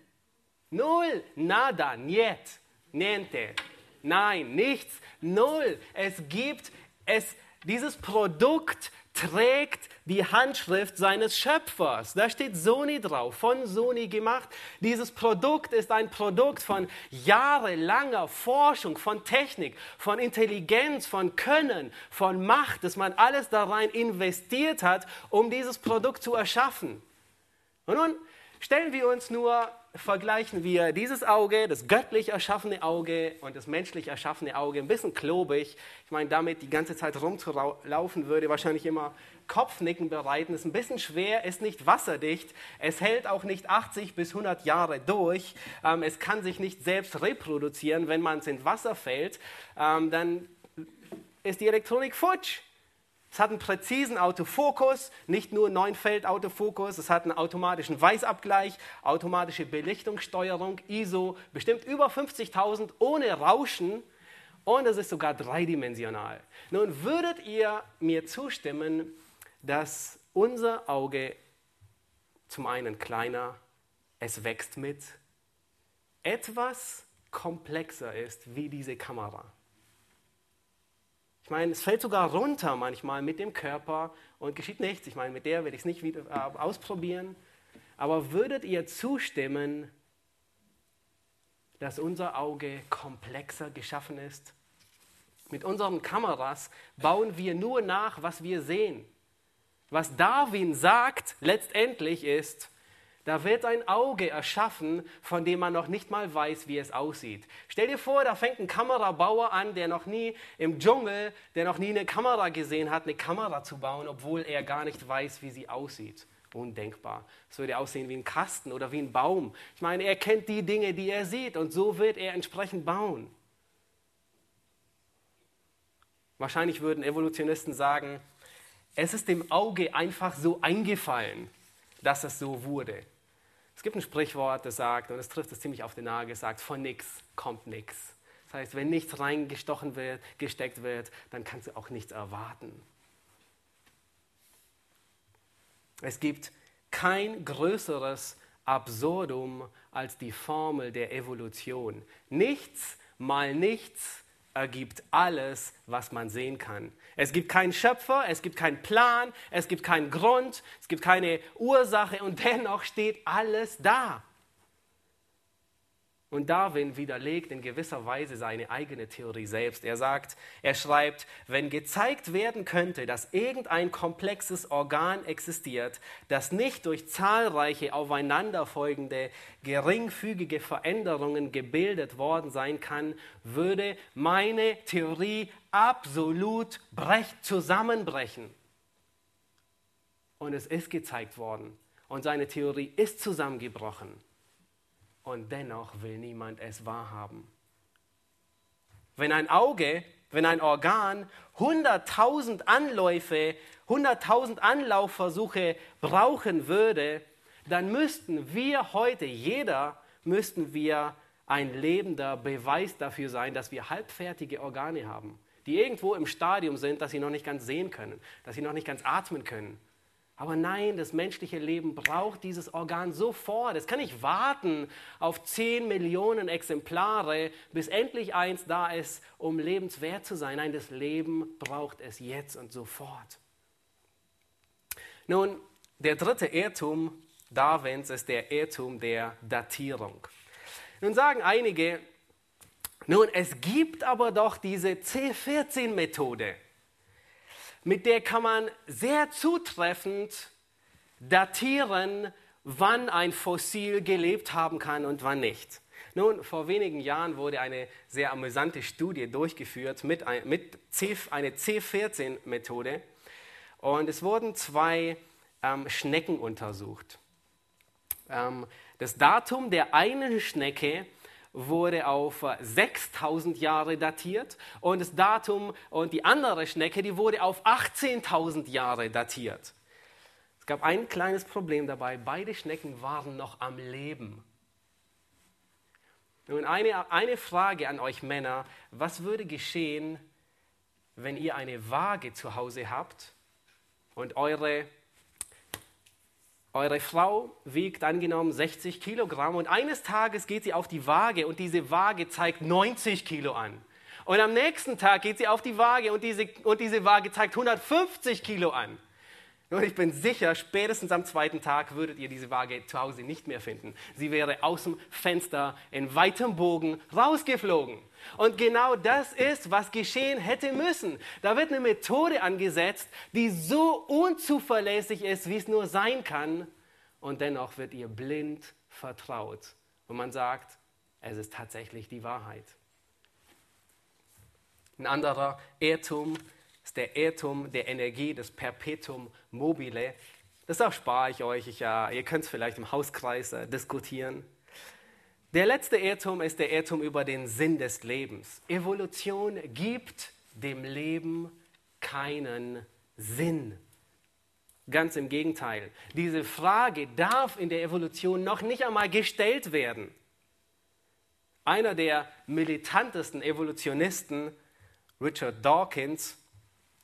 Null. Nada. Niet. Niente. Nein, nichts. Null. Es gibt es, dieses Produkt trägt die Handschrift seines Schöpfers. Da steht Sony drauf, von Sony gemacht. Dieses Produkt ist ein Produkt von jahrelanger Forschung, von Technik, von Intelligenz, von Können, von Macht, dass man alles da rein investiert hat, um dieses Produkt zu erschaffen. Und nun stellen wir uns nur vergleichen wir dieses Auge, das göttlich erschaffene Auge und das menschlich erschaffene Auge, ein bisschen klobig. Ich meine, damit die ganze Zeit rumzulaufen würde wahrscheinlich immer Kopfnicken bereiten. Ist ein bisschen schwer, ist nicht wasserdicht. Es hält auch nicht 80 bis 100 Jahre durch. Ähm, es kann sich nicht selbst reproduzieren. Wenn man es in Wasser fällt, ähm, dann ist die Elektronik futsch. Es hat einen präzisen Autofokus, nicht nur Neunfeld-Autofokus, es hat einen automatischen Weißabgleich, automatische Belichtungssteuerung, ISO, bestimmt über 50.000 ohne Rauschen und es ist sogar dreidimensional. Nun würdet ihr mir zustimmen, dass unser Auge zum einen kleiner, es wächst mit, etwas komplexer ist wie diese Kamera. Ich meine, es fällt sogar runter manchmal mit dem Körper und geschieht nichts. Ich meine, mit der werde ich es nicht wieder äh, ausprobieren. Aber würdet ihr zustimmen, dass unser Auge komplexer geschaffen ist? Mit unseren Kameras bauen wir nur nach, was wir sehen. Was Darwin sagt letztendlich ist, da wird ein Auge erschaffen, von dem man noch nicht mal weiß, wie es aussieht. Stell dir vor, da fängt ein Kamerabauer an, der noch nie im Dschungel, der noch nie eine Kamera gesehen hat, eine Kamera zu bauen, obwohl er gar nicht weiß, wie sie aussieht. Undenkbar. Es würde aussehen wie ein Kasten oder wie ein Baum. Ich meine, er kennt die Dinge, die er sieht und so wird er entsprechend bauen. Wahrscheinlich würden Evolutionisten sagen, es ist dem Auge einfach so eingefallen, dass es so wurde. Es gibt ein Sprichwort, das sagt, und es trifft es ziemlich auf den Nagel, sagt, von nichts kommt nichts. Das heißt, wenn nichts reingestochen wird, gesteckt wird, dann kannst du auch nichts erwarten. Es gibt kein größeres Absurdum als die Formel der Evolution. Nichts mal nichts ergibt alles, was man sehen kann. Es gibt keinen Schöpfer, es gibt keinen Plan, es gibt keinen Grund, es gibt keine Ursache und dennoch steht alles da. Und Darwin widerlegt in gewisser Weise seine eigene Theorie selbst. Er sagt, er schreibt, wenn gezeigt werden könnte, dass irgendein komplexes Organ existiert, das nicht durch zahlreiche aufeinanderfolgende geringfügige Veränderungen gebildet worden sein kann, würde meine Theorie absolut brecht, zusammenbrechen. Und es ist gezeigt worden. Und seine Theorie ist zusammengebrochen und dennoch will niemand es wahrhaben. Wenn ein Auge, wenn ein Organ 100.000 Anläufe, 100.000 Anlaufversuche brauchen würde, dann müssten wir heute jeder müssten wir ein lebender Beweis dafür sein, dass wir halbfertige Organe haben, die irgendwo im Stadium sind, dass sie noch nicht ganz sehen können, dass sie noch nicht ganz atmen können. Aber nein, das menschliche Leben braucht dieses Organ sofort. Es kann nicht warten auf 10 Millionen Exemplare, bis endlich eins da ist, um lebenswert zu sein. Nein, das Leben braucht es jetzt und sofort. Nun, der dritte Irrtum Darwins ist der Irrtum der Datierung. Nun sagen einige, nun, es gibt aber doch diese C14-Methode, mit der kann man sehr zutreffend datieren, wann ein Fossil gelebt haben kann und wann nicht. Nun, vor wenigen Jahren wurde eine sehr amüsante Studie durchgeführt mit, mit C, eine C14-Methode und es wurden zwei ähm, Schnecken untersucht. Ähm, das Datum der einen Schnecke wurde auf 6000 Jahre datiert und das Datum und die andere Schnecke, die wurde auf 18.000 Jahre datiert. Es gab ein kleines Problem dabei, beide Schnecken waren noch am Leben. Nun eine, eine Frage an euch Männer, was würde geschehen, wenn ihr eine Waage zu Hause habt und eure eure Frau wiegt angenommen 60 Kilogramm und eines Tages geht sie auf die Waage und diese Waage zeigt 90 Kilo an. Und am nächsten Tag geht sie auf die Waage und diese, und diese Waage zeigt 150 Kilo an. Und ich bin sicher, spätestens am zweiten Tag würdet ihr diese Waage zu Hause nicht mehr finden. Sie wäre aus dem Fenster in weitem Bogen rausgeflogen. Und genau das ist, was geschehen hätte müssen. Da wird eine Methode angesetzt, die so unzuverlässig ist, wie es nur sein kann. Und dennoch wird ihr blind vertraut. Und man sagt, es ist tatsächlich die Wahrheit. Ein anderer Irrtum ist der Irrtum der Energie, des Perpetuum mobile. Das erspare ich euch. Ich, ja, ihr könnt es vielleicht im Hauskreis äh, diskutieren. Der letzte Irrtum ist der Irrtum über den Sinn des Lebens. Evolution gibt dem Leben keinen Sinn. Ganz im Gegenteil. Diese Frage darf in der Evolution noch nicht einmal gestellt werden. Einer der militantesten Evolutionisten, Richard Dawkins,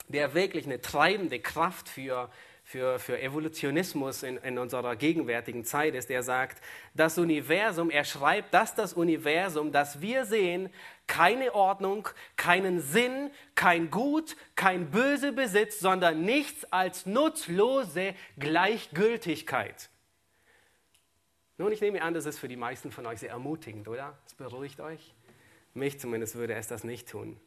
der wirklich eine treibende Kraft für für, für Evolutionismus in, in unserer gegenwärtigen Zeit ist, der sagt, das Universum, er schreibt, dass das Universum, das wir sehen, keine Ordnung, keinen Sinn, kein Gut, kein Böse besitzt, sondern nichts als nutzlose Gleichgültigkeit. Nun, ich nehme an, das ist für die meisten von euch sehr ermutigend, oder? Es beruhigt euch. Mich zumindest würde es das nicht tun.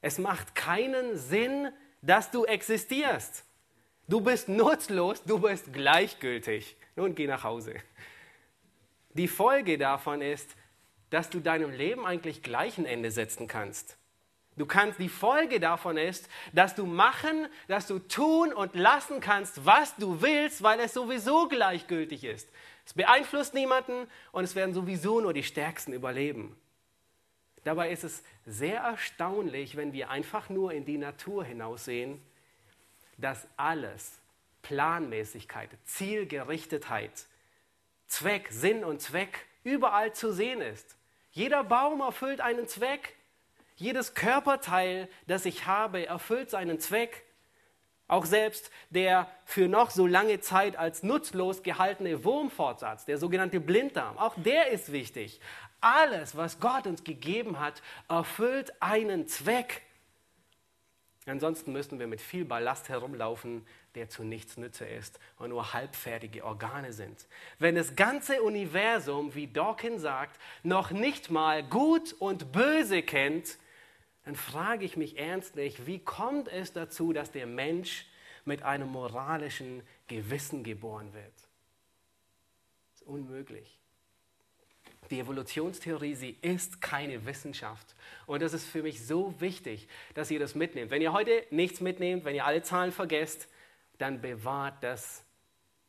Es macht keinen Sinn, dass du existierst. Du bist nutzlos, du bist gleichgültig. Nun geh nach Hause. Die Folge davon ist, dass du deinem Leben eigentlich gleich ein Ende setzen kannst. Du kannst, die Folge davon ist, dass du machen, dass du tun und lassen kannst, was du willst, weil es sowieso gleichgültig ist. Es beeinflusst niemanden und es werden sowieso nur die Stärksten überleben. Dabei ist es sehr erstaunlich, wenn wir einfach nur in die Natur hinaussehen dass alles, Planmäßigkeit, Zielgerichtetheit, Zweck, Sinn und Zweck überall zu sehen ist. Jeder Baum erfüllt einen Zweck. Jedes Körperteil, das ich habe, erfüllt seinen Zweck. Auch selbst der für noch so lange Zeit als nutzlos gehaltene Wurmfortsatz, der sogenannte Blinddarm, auch der ist wichtig. Alles, was Gott uns gegeben hat, erfüllt einen Zweck. Ansonsten müssten wir mit viel Ballast herumlaufen, der zu nichts Nütze ist und nur halbfertige Organe sind. Wenn das ganze Universum, wie Dawkins sagt, noch nicht mal gut und böse kennt, dann frage ich mich ernstlich, wie kommt es dazu, dass der Mensch mit einem moralischen Gewissen geboren wird? Das ist unmöglich. Die Evolutionstheorie, sie ist keine Wissenschaft. Und das ist für mich so wichtig, dass ihr das mitnehmt. Wenn ihr heute nichts mitnehmt, wenn ihr alle Zahlen vergesst, dann bewahrt das,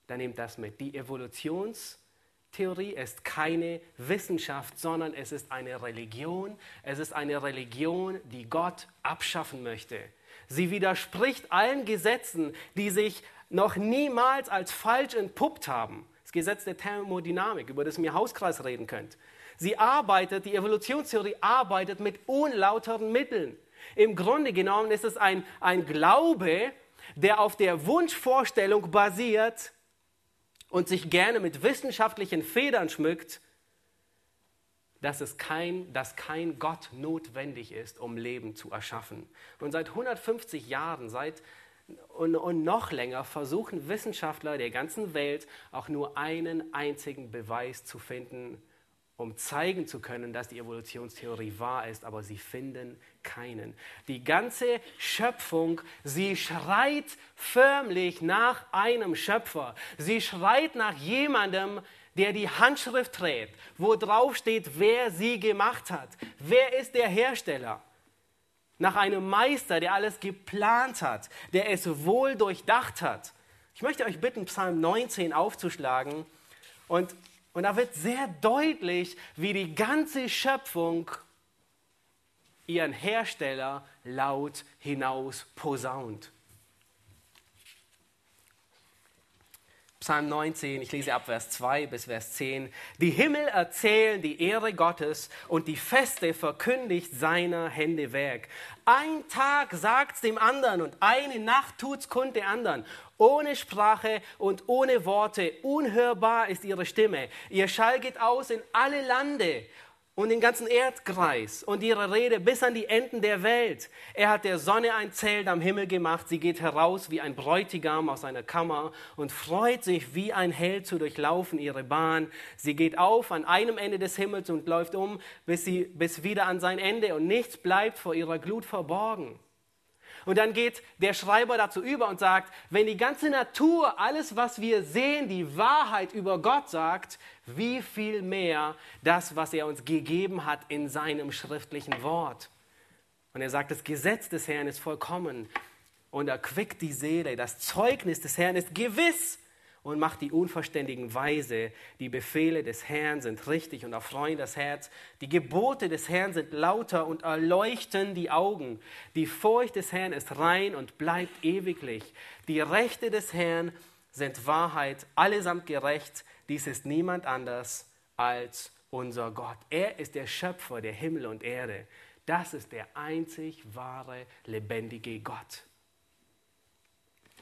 dann nehmt das mit. Die Evolutionstheorie ist keine Wissenschaft, sondern es ist eine Religion. Es ist eine Religion, die Gott abschaffen möchte. Sie widerspricht allen Gesetzen, die sich noch niemals als falsch entpuppt haben. Das Gesetz der Thermodynamik, über das ihr Hauskreis reden könnt. Sie arbeitet, die Evolutionstheorie arbeitet mit unlauteren Mitteln. Im Grunde genommen ist es ein, ein Glaube, der auf der Wunschvorstellung basiert und sich gerne mit wissenschaftlichen Federn schmückt, dass, es kein, dass kein Gott notwendig ist, um Leben zu erschaffen. Und seit 150 Jahren, seit und, und noch länger versuchen Wissenschaftler der ganzen Welt auch nur einen einzigen Beweis zu finden, um zeigen zu können, dass die Evolutionstheorie wahr ist, aber sie finden keinen. Die ganze Schöpfung, sie schreit förmlich nach einem Schöpfer. Sie schreit nach jemandem, der die Handschrift trägt, wo drauf steht, wer sie gemacht hat. Wer ist der Hersteller? Nach einem Meister, der alles geplant hat, der es wohl durchdacht hat. Ich möchte euch bitten, Psalm 19 aufzuschlagen und und da wird sehr deutlich, wie die ganze Schöpfung ihren Hersteller laut hinaus posaunt. Psalm 19, ich lese ab Vers 2 bis Vers 10. Die Himmel erzählen die Ehre Gottes und die Feste verkündigt seiner Hände Werk. Ein Tag sagt's dem anderen und eine Nacht tut's kund der anderen. Ohne Sprache und ohne Worte, unhörbar ist ihre Stimme. Ihr Schall geht aus in alle Lande und den ganzen Erdkreis und ihre Rede bis an die Enden der Welt. Er hat der Sonne ein Zelt am Himmel gemacht. Sie geht heraus wie ein Bräutigam aus seiner Kammer und freut sich wie ein Held zu durchlaufen ihre Bahn. Sie geht auf an einem Ende des Himmels und läuft um bis, sie, bis wieder an sein Ende und nichts bleibt vor ihrer Glut verborgen. Und dann geht der Schreiber dazu über und sagt, wenn die ganze Natur, alles, was wir sehen, die Wahrheit über Gott sagt, wie viel mehr das, was er uns gegeben hat in seinem schriftlichen Wort. Und er sagt, das Gesetz des Herrn ist vollkommen und erquickt die Seele. Das Zeugnis des Herrn ist gewiss und macht die Unverständigen weise. Die Befehle des Herrn sind richtig und erfreuen das Herz. Die Gebote des Herrn sind lauter und erleuchten die Augen. Die Furcht des Herrn ist rein und bleibt ewiglich. Die Rechte des Herrn sind Wahrheit, allesamt gerecht. Dies ist niemand anders als unser Gott. Er ist der Schöpfer der Himmel und Erde. Das ist der einzig wahre, lebendige Gott.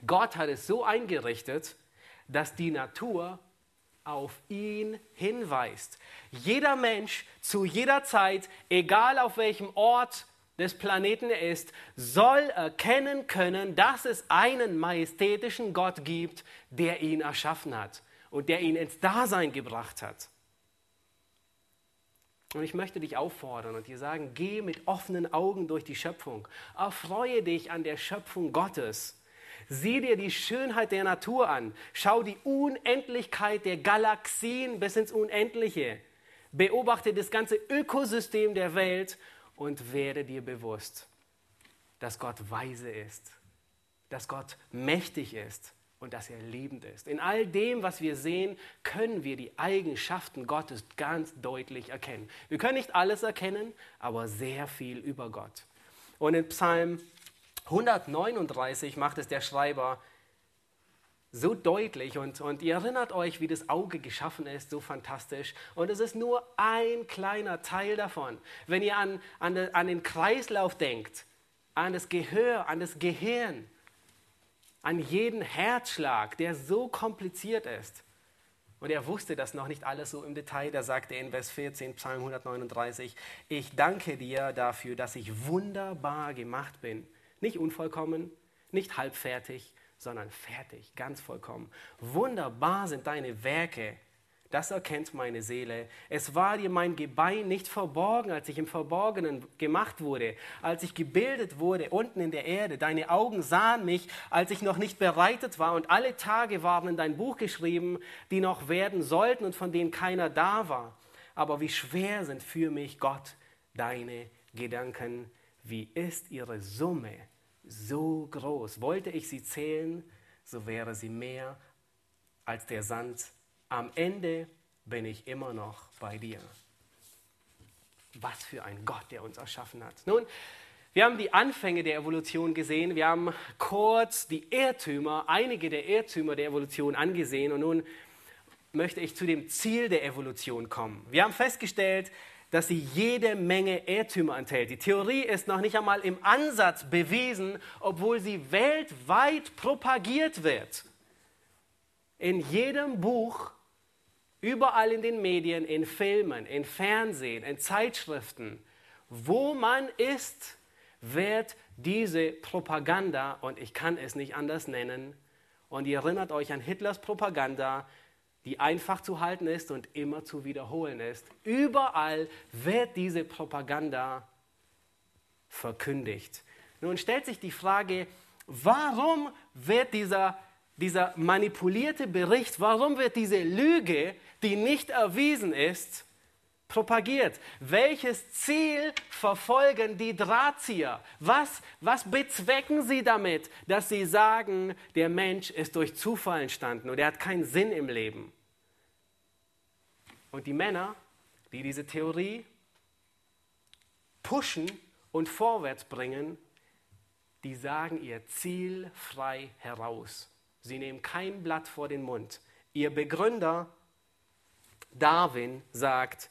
Gott hat es so eingerichtet, dass die Natur auf ihn hinweist. Jeder Mensch zu jeder Zeit, egal auf welchem Ort des Planeten er ist, soll erkennen können, dass es einen majestätischen Gott gibt, der ihn erschaffen hat und der ihn ins Dasein gebracht hat. Und ich möchte dich auffordern und dir sagen, geh mit offenen Augen durch die Schöpfung. Erfreue dich an der Schöpfung Gottes. Sieh dir die Schönheit der Natur an. Schau die Unendlichkeit der Galaxien bis ins Unendliche. Beobachte das ganze Ökosystem der Welt und werde dir bewusst, dass Gott weise ist, dass Gott mächtig ist und dass er liebend ist. In all dem, was wir sehen, können wir die Eigenschaften Gottes ganz deutlich erkennen. Wir können nicht alles erkennen, aber sehr viel über Gott. Und in Psalm 139 macht es der Schreiber so deutlich und, und ihr erinnert euch, wie das Auge geschaffen ist, so fantastisch. Und es ist nur ein kleiner Teil davon. Wenn ihr an, an, an den Kreislauf denkt, an das Gehör, an das Gehirn, an jeden Herzschlag, der so kompliziert ist. Und er wusste das noch nicht alles so im Detail. Da sagte er in Vers 14, Psalm 139, ich danke dir dafür, dass ich wunderbar gemacht bin nicht unvollkommen, nicht halbfertig, sondern fertig, ganz vollkommen. Wunderbar sind deine Werke. Das erkennt meine Seele. Es war dir mein Gebein nicht verborgen, als ich im Verborgenen gemacht wurde, als ich gebildet wurde unten in der Erde. Deine Augen sahen mich, als ich noch nicht bereitet war, und alle Tage waren in dein Buch geschrieben, die noch werden sollten und von denen keiner da war. Aber wie schwer sind für mich, Gott, deine Gedanken wie ist ihre Summe so groß. Wollte ich sie zählen, so wäre sie mehr als der Sand. Am Ende bin ich immer noch bei dir. Was für ein Gott, der uns erschaffen hat. Nun, wir haben die Anfänge der Evolution gesehen. Wir haben kurz die Irrtümer, einige der Irrtümer der Evolution angesehen. Und nun möchte ich zu dem Ziel der Evolution kommen. Wir haben festgestellt, dass sie jede Menge Irrtümer enthält. Die Theorie ist noch nicht einmal im Ansatz bewiesen, obwohl sie weltweit propagiert wird. In jedem Buch, überall in den Medien, in Filmen, in Fernsehen, in Zeitschriften, wo man ist, wird diese Propaganda, und ich kann es nicht anders nennen, und ihr erinnert euch an Hitlers Propaganda, die einfach zu halten ist und immer zu wiederholen ist. Überall wird diese Propaganda verkündigt. Nun stellt sich die Frage, warum wird dieser, dieser manipulierte Bericht, warum wird diese Lüge, die nicht erwiesen ist, propagiert? Welches Ziel verfolgen die Drahtzieher? Was, was bezwecken sie damit, dass sie sagen, der Mensch ist durch Zufall entstanden und er hat keinen Sinn im Leben? Und die Männer, die diese Theorie pushen und vorwärts bringen, die sagen ihr Ziel frei heraus. Sie nehmen kein Blatt vor den Mund. Ihr Begründer Darwin sagt,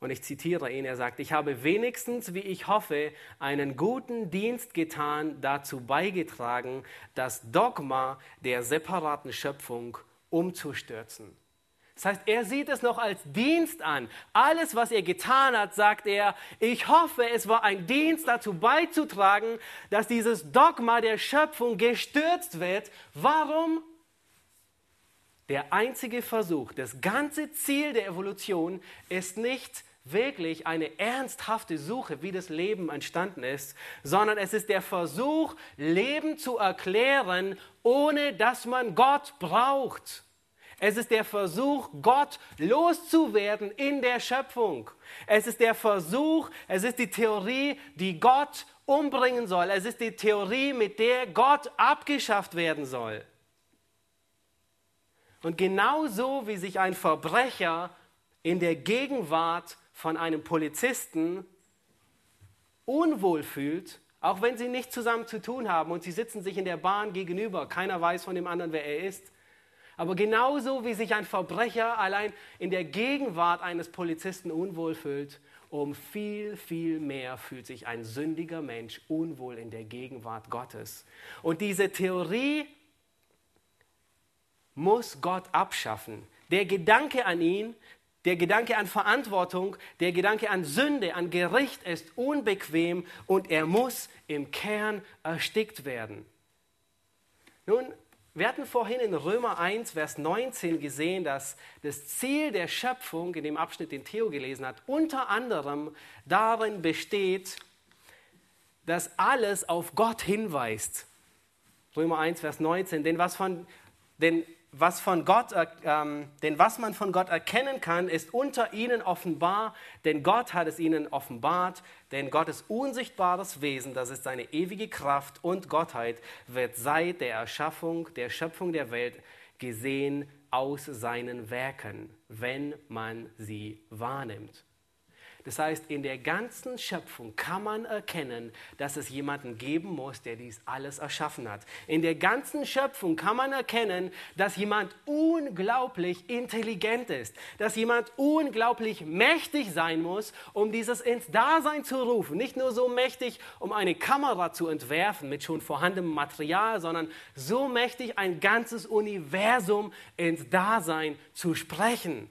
und ich zitiere ihn, er sagt, ich habe wenigstens, wie ich hoffe, einen guten Dienst getan, dazu beigetragen, das Dogma der separaten Schöpfung umzustürzen. Das heißt, er sieht es noch als Dienst an. Alles, was er getan hat, sagt er, ich hoffe, es war ein Dienst dazu beizutragen, dass dieses Dogma der Schöpfung gestürzt wird. Warum? Der einzige Versuch, das ganze Ziel der Evolution ist nicht wirklich eine ernsthafte Suche, wie das Leben entstanden ist, sondern es ist der Versuch, Leben zu erklären, ohne dass man Gott braucht. Es ist der Versuch, Gott loszuwerden in der Schöpfung. Es ist der Versuch, es ist die Theorie, die Gott umbringen soll. Es ist die Theorie, mit der Gott abgeschafft werden soll. Und genauso wie sich ein Verbrecher in der Gegenwart von einem Polizisten unwohl fühlt, auch wenn sie nichts zusammen zu tun haben und sie sitzen sich in der Bahn gegenüber, keiner weiß von dem anderen, wer er ist, aber genauso wie sich ein Verbrecher allein in der Gegenwart eines Polizisten unwohl fühlt, um viel, viel mehr fühlt sich ein sündiger Mensch unwohl in der Gegenwart Gottes. Und diese Theorie muss Gott abschaffen. Der Gedanke an ihn, der Gedanke an Verantwortung, der Gedanke an Sünde, an Gericht ist unbequem und er muss im Kern erstickt werden. Nun, wir hatten vorhin in Römer 1, Vers 19 gesehen, dass das Ziel der Schöpfung, in dem Abschnitt, den Theo gelesen hat, unter anderem darin besteht, dass alles auf Gott hinweist. Römer 1, Vers 19. Denn was von, denn was von Gott, äh, ähm, denn was man von Gott erkennen kann, ist unter ihnen offenbar, denn Gott hat es ihnen offenbart, denn Gottes unsichtbares Wesen, das ist seine ewige Kraft und Gottheit, wird seit der Erschaffung, der Schöpfung der Welt gesehen aus seinen Werken, wenn man sie wahrnimmt. Das heißt, in der ganzen Schöpfung kann man erkennen, dass es jemanden geben muss, der dies alles erschaffen hat. In der ganzen Schöpfung kann man erkennen, dass jemand unglaublich intelligent ist, dass jemand unglaublich mächtig sein muss, um dieses ins Dasein zu rufen. Nicht nur so mächtig, um eine Kamera zu entwerfen mit schon vorhandenem Material, sondern so mächtig, ein ganzes Universum ins Dasein zu sprechen.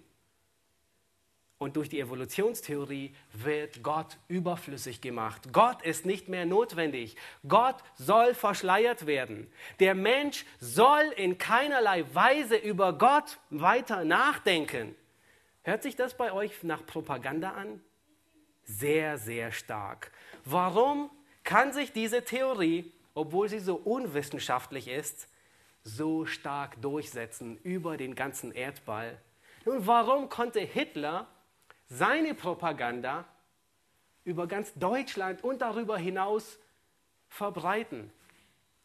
Und durch die Evolutionstheorie wird Gott überflüssig gemacht. Gott ist nicht mehr notwendig. Gott soll verschleiert werden. Der Mensch soll in keinerlei Weise über Gott weiter nachdenken. Hört sich das bei euch nach Propaganda an? Sehr, sehr stark. Warum kann sich diese Theorie, obwohl sie so unwissenschaftlich ist, so stark durchsetzen über den ganzen Erdball? Nun, warum konnte Hitler seine Propaganda über ganz Deutschland und darüber hinaus verbreiten.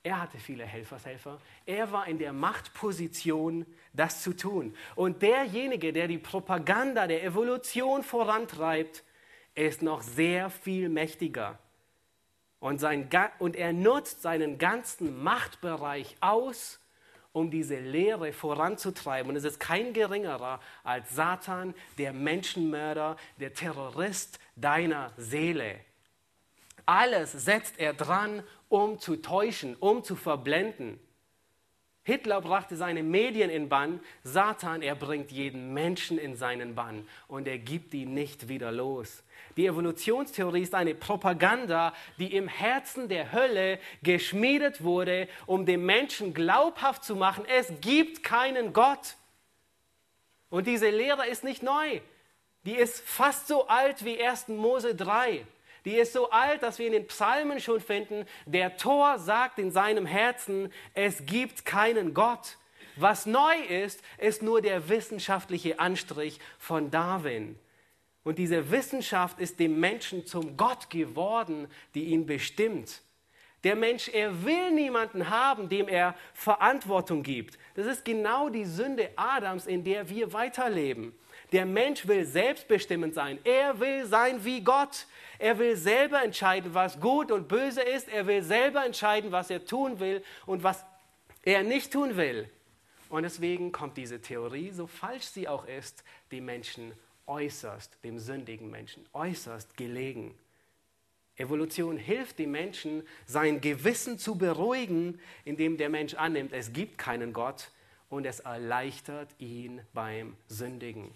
Er hatte viele Helfershelfer. Er war in der Machtposition, das zu tun. Und derjenige, der die Propaganda der Evolution vorantreibt, ist noch sehr viel mächtiger. Und, sein, und er nutzt seinen ganzen Machtbereich aus, um diese Lehre voranzutreiben. Und es ist kein geringerer als Satan, der Menschenmörder, der Terrorist deiner Seele. Alles setzt er dran, um zu täuschen, um zu verblenden. Hitler brachte seine Medien in Bann, Satan, er bringt jeden Menschen in seinen Bann und er gibt ihn nicht wieder los. Die Evolutionstheorie ist eine Propaganda, die im Herzen der Hölle geschmiedet wurde, um dem Menschen glaubhaft zu machen, es gibt keinen Gott. Und diese Lehre ist nicht neu. Die ist fast so alt wie 1. Mose 3. Die ist so alt, dass wir in den Psalmen schon finden, der Tor sagt in seinem Herzen, es gibt keinen Gott. Was neu ist, ist nur der wissenschaftliche Anstrich von Darwin. Und diese Wissenschaft ist dem Menschen zum Gott geworden, die ihn bestimmt. Der Mensch, er will niemanden haben, dem er Verantwortung gibt. Das ist genau die Sünde Adams, in der wir weiterleben. Der Mensch will selbstbestimmend sein. Er will sein wie Gott. Er will selber entscheiden, was gut und böse ist. Er will selber entscheiden, was er tun will und was er nicht tun will. Und deswegen kommt diese Theorie, so falsch sie auch ist, dem Menschen äußerst, dem sündigen Menschen, äußerst gelegen. Evolution hilft dem Menschen, sein Gewissen zu beruhigen, indem der Mensch annimmt, es gibt keinen Gott und es erleichtert ihn beim Sündigen.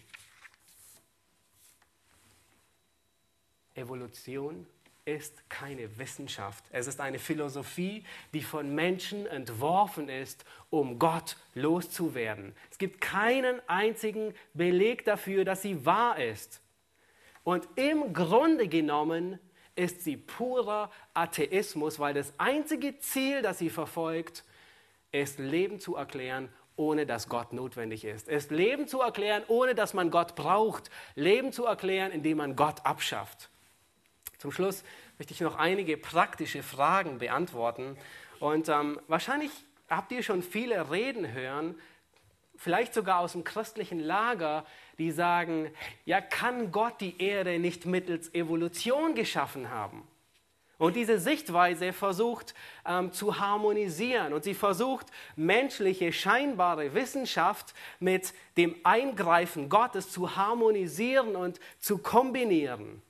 Evolution ist keine Wissenschaft. Es ist eine Philosophie, die von Menschen entworfen ist, um Gott loszuwerden. Es gibt keinen einzigen Beleg dafür, dass sie wahr ist. Und im Grunde genommen ist sie purer Atheismus, weil das einzige Ziel, das sie verfolgt, ist Leben zu erklären, ohne dass Gott notwendig ist. Ist Leben zu erklären, ohne dass man Gott braucht. Leben zu erklären, indem man Gott abschafft. Zum Schluss möchte ich noch einige praktische Fragen beantworten. Und ähm, wahrscheinlich habt ihr schon viele Reden hören, vielleicht sogar aus dem christlichen Lager, die sagen, ja, kann Gott die Erde nicht mittels Evolution geschaffen haben? Und diese Sichtweise versucht ähm, zu harmonisieren und sie versucht, menschliche, scheinbare Wissenschaft mit dem Eingreifen Gottes zu harmonisieren und zu kombinieren.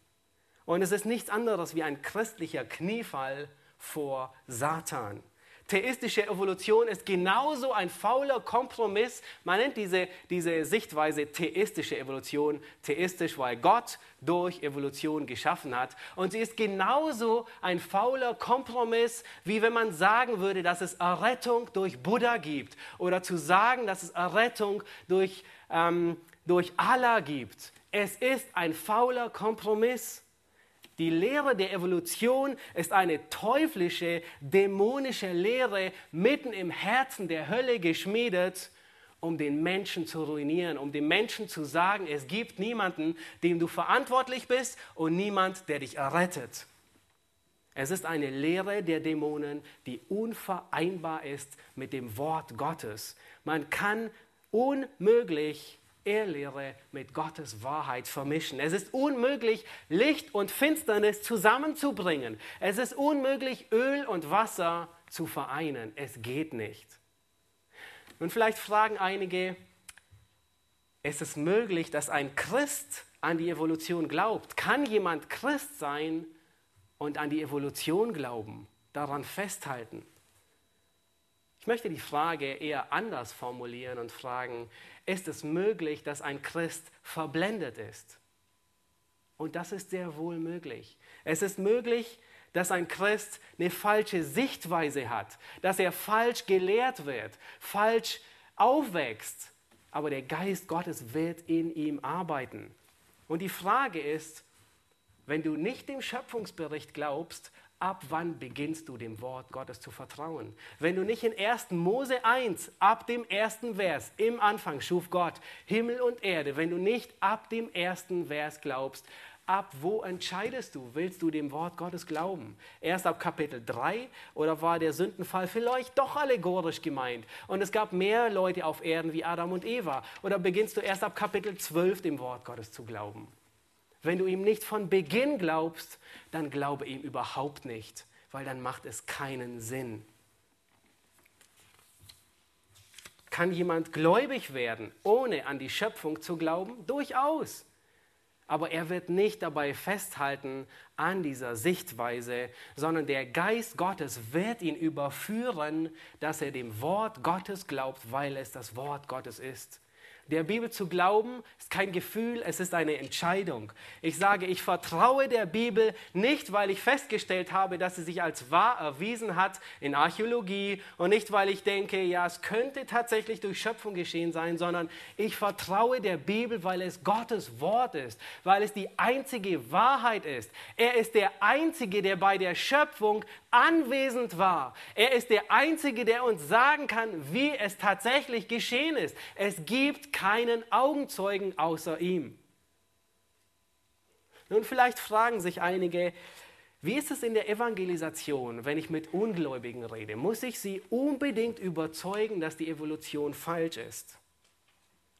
Und es ist nichts anderes wie ein christlicher Kniefall vor Satan. Theistische Evolution ist genauso ein fauler Kompromiss. Man nennt diese, diese Sichtweise theistische Evolution theistisch, weil Gott durch Evolution geschaffen hat. Und sie ist genauso ein fauler Kompromiss, wie wenn man sagen würde, dass es Errettung durch Buddha gibt oder zu sagen, dass es Errettung durch, ähm, durch Allah gibt. Es ist ein fauler Kompromiss. Die Lehre der Evolution ist eine teuflische, dämonische Lehre mitten im Herzen der Hölle geschmiedet, um den Menschen zu ruinieren, um dem Menschen zu sagen, es gibt niemanden, dem du verantwortlich bist und niemand, der dich errettet. Es ist eine Lehre der Dämonen, die unvereinbar ist mit dem Wort Gottes. Man kann unmöglich Irrlehre mit Gottes Wahrheit vermischen. Es ist unmöglich, Licht und Finsternis zusammenzubringen. Es ist unmöglich, Öl und Wasser zu vereinen. Es geht nicht. Und vielleicht fragen einige, ist es möglich, dass ein Christ an die Evolution glaubt? Kann jemand Christ sein und an die Evolution glauben, daran festhalten? Ich möchte die Frage eher anders formulieren und fragen, ist es möglich, dass ein Christ verblendet ist. Und das ist sehr wohl möglich. Es ist möglich, dass ein Christ eine falsche Sichtweise hat, dass er falsch gelehrt wird, falsch aufwächst. Aber der Geist Gottes wird in ihm arbeiten. Und die Frage ist, wenn du nicht dem Schöpfungsbericht glaubst, Ab wann beginnst du dem Wort Gottes zu vertrauen? Wenn du nicht in 1. Mose 1, ab dem ersten Vers, im Anfang schuf Gott Himmel und Erde, wenn du nicht ab dem ersten Vers glaubst, ab wo entscheidest du? Willst du dem Wort Gottes glauben? Erst ab Kapitel 3 oder war der Sündenfall vielleicht doch allegorisch gemeint? Und es gab mehr Leute auf Erden wie Adam und Eva? Oder beginnst du erst ab Kapitel 12 dem Wort Gottes zu glauben? Wenn du ihm nicht von Beginn glaubst, dann glaube ihm überhaupt nicht, weil dann macht es keinen Sinn. Kann jemand gläubig werden, ohne an die Schöpfung zu glauben? Durchaus. Aber er wird nicht dabei festhalten an dieser Sichtweise, sondern der Geist Gottes wird ihn überführen, dass er dem Wort Gottes glaubt, weil es das Wort Gottes ist. Der Bibel zu glauben ist kein Gefühl, es ist eine Entscheidung. Ich sage, ich vertraue der Bibel nicht, weil ich festgestellt habe, dass sie sich als wahr erwiesen hat in Archäologie und nicht, weil ich denke, ja, es könnte tatsächlich durch Schöpfung geschehen sein, sondern ich vertraue der Bibel, weil es Gottes Wort ist, weil es die einzige Wahrheit ist. Er ist der Einzige, der bei der Schöpfung anwesend war. Er ist der Einzige, der uns sagen kann, wie es tatsächlich geschehen ist. Es gibt keinen Augenzeugen außer ihm. Nun, vielleicht fragen sich einige, wie ist es in der Evangelisation, wenn ich mit Ungläubigen rede? Muss ich sie unbedingt überzeugen, dass die Evolution falsch ist?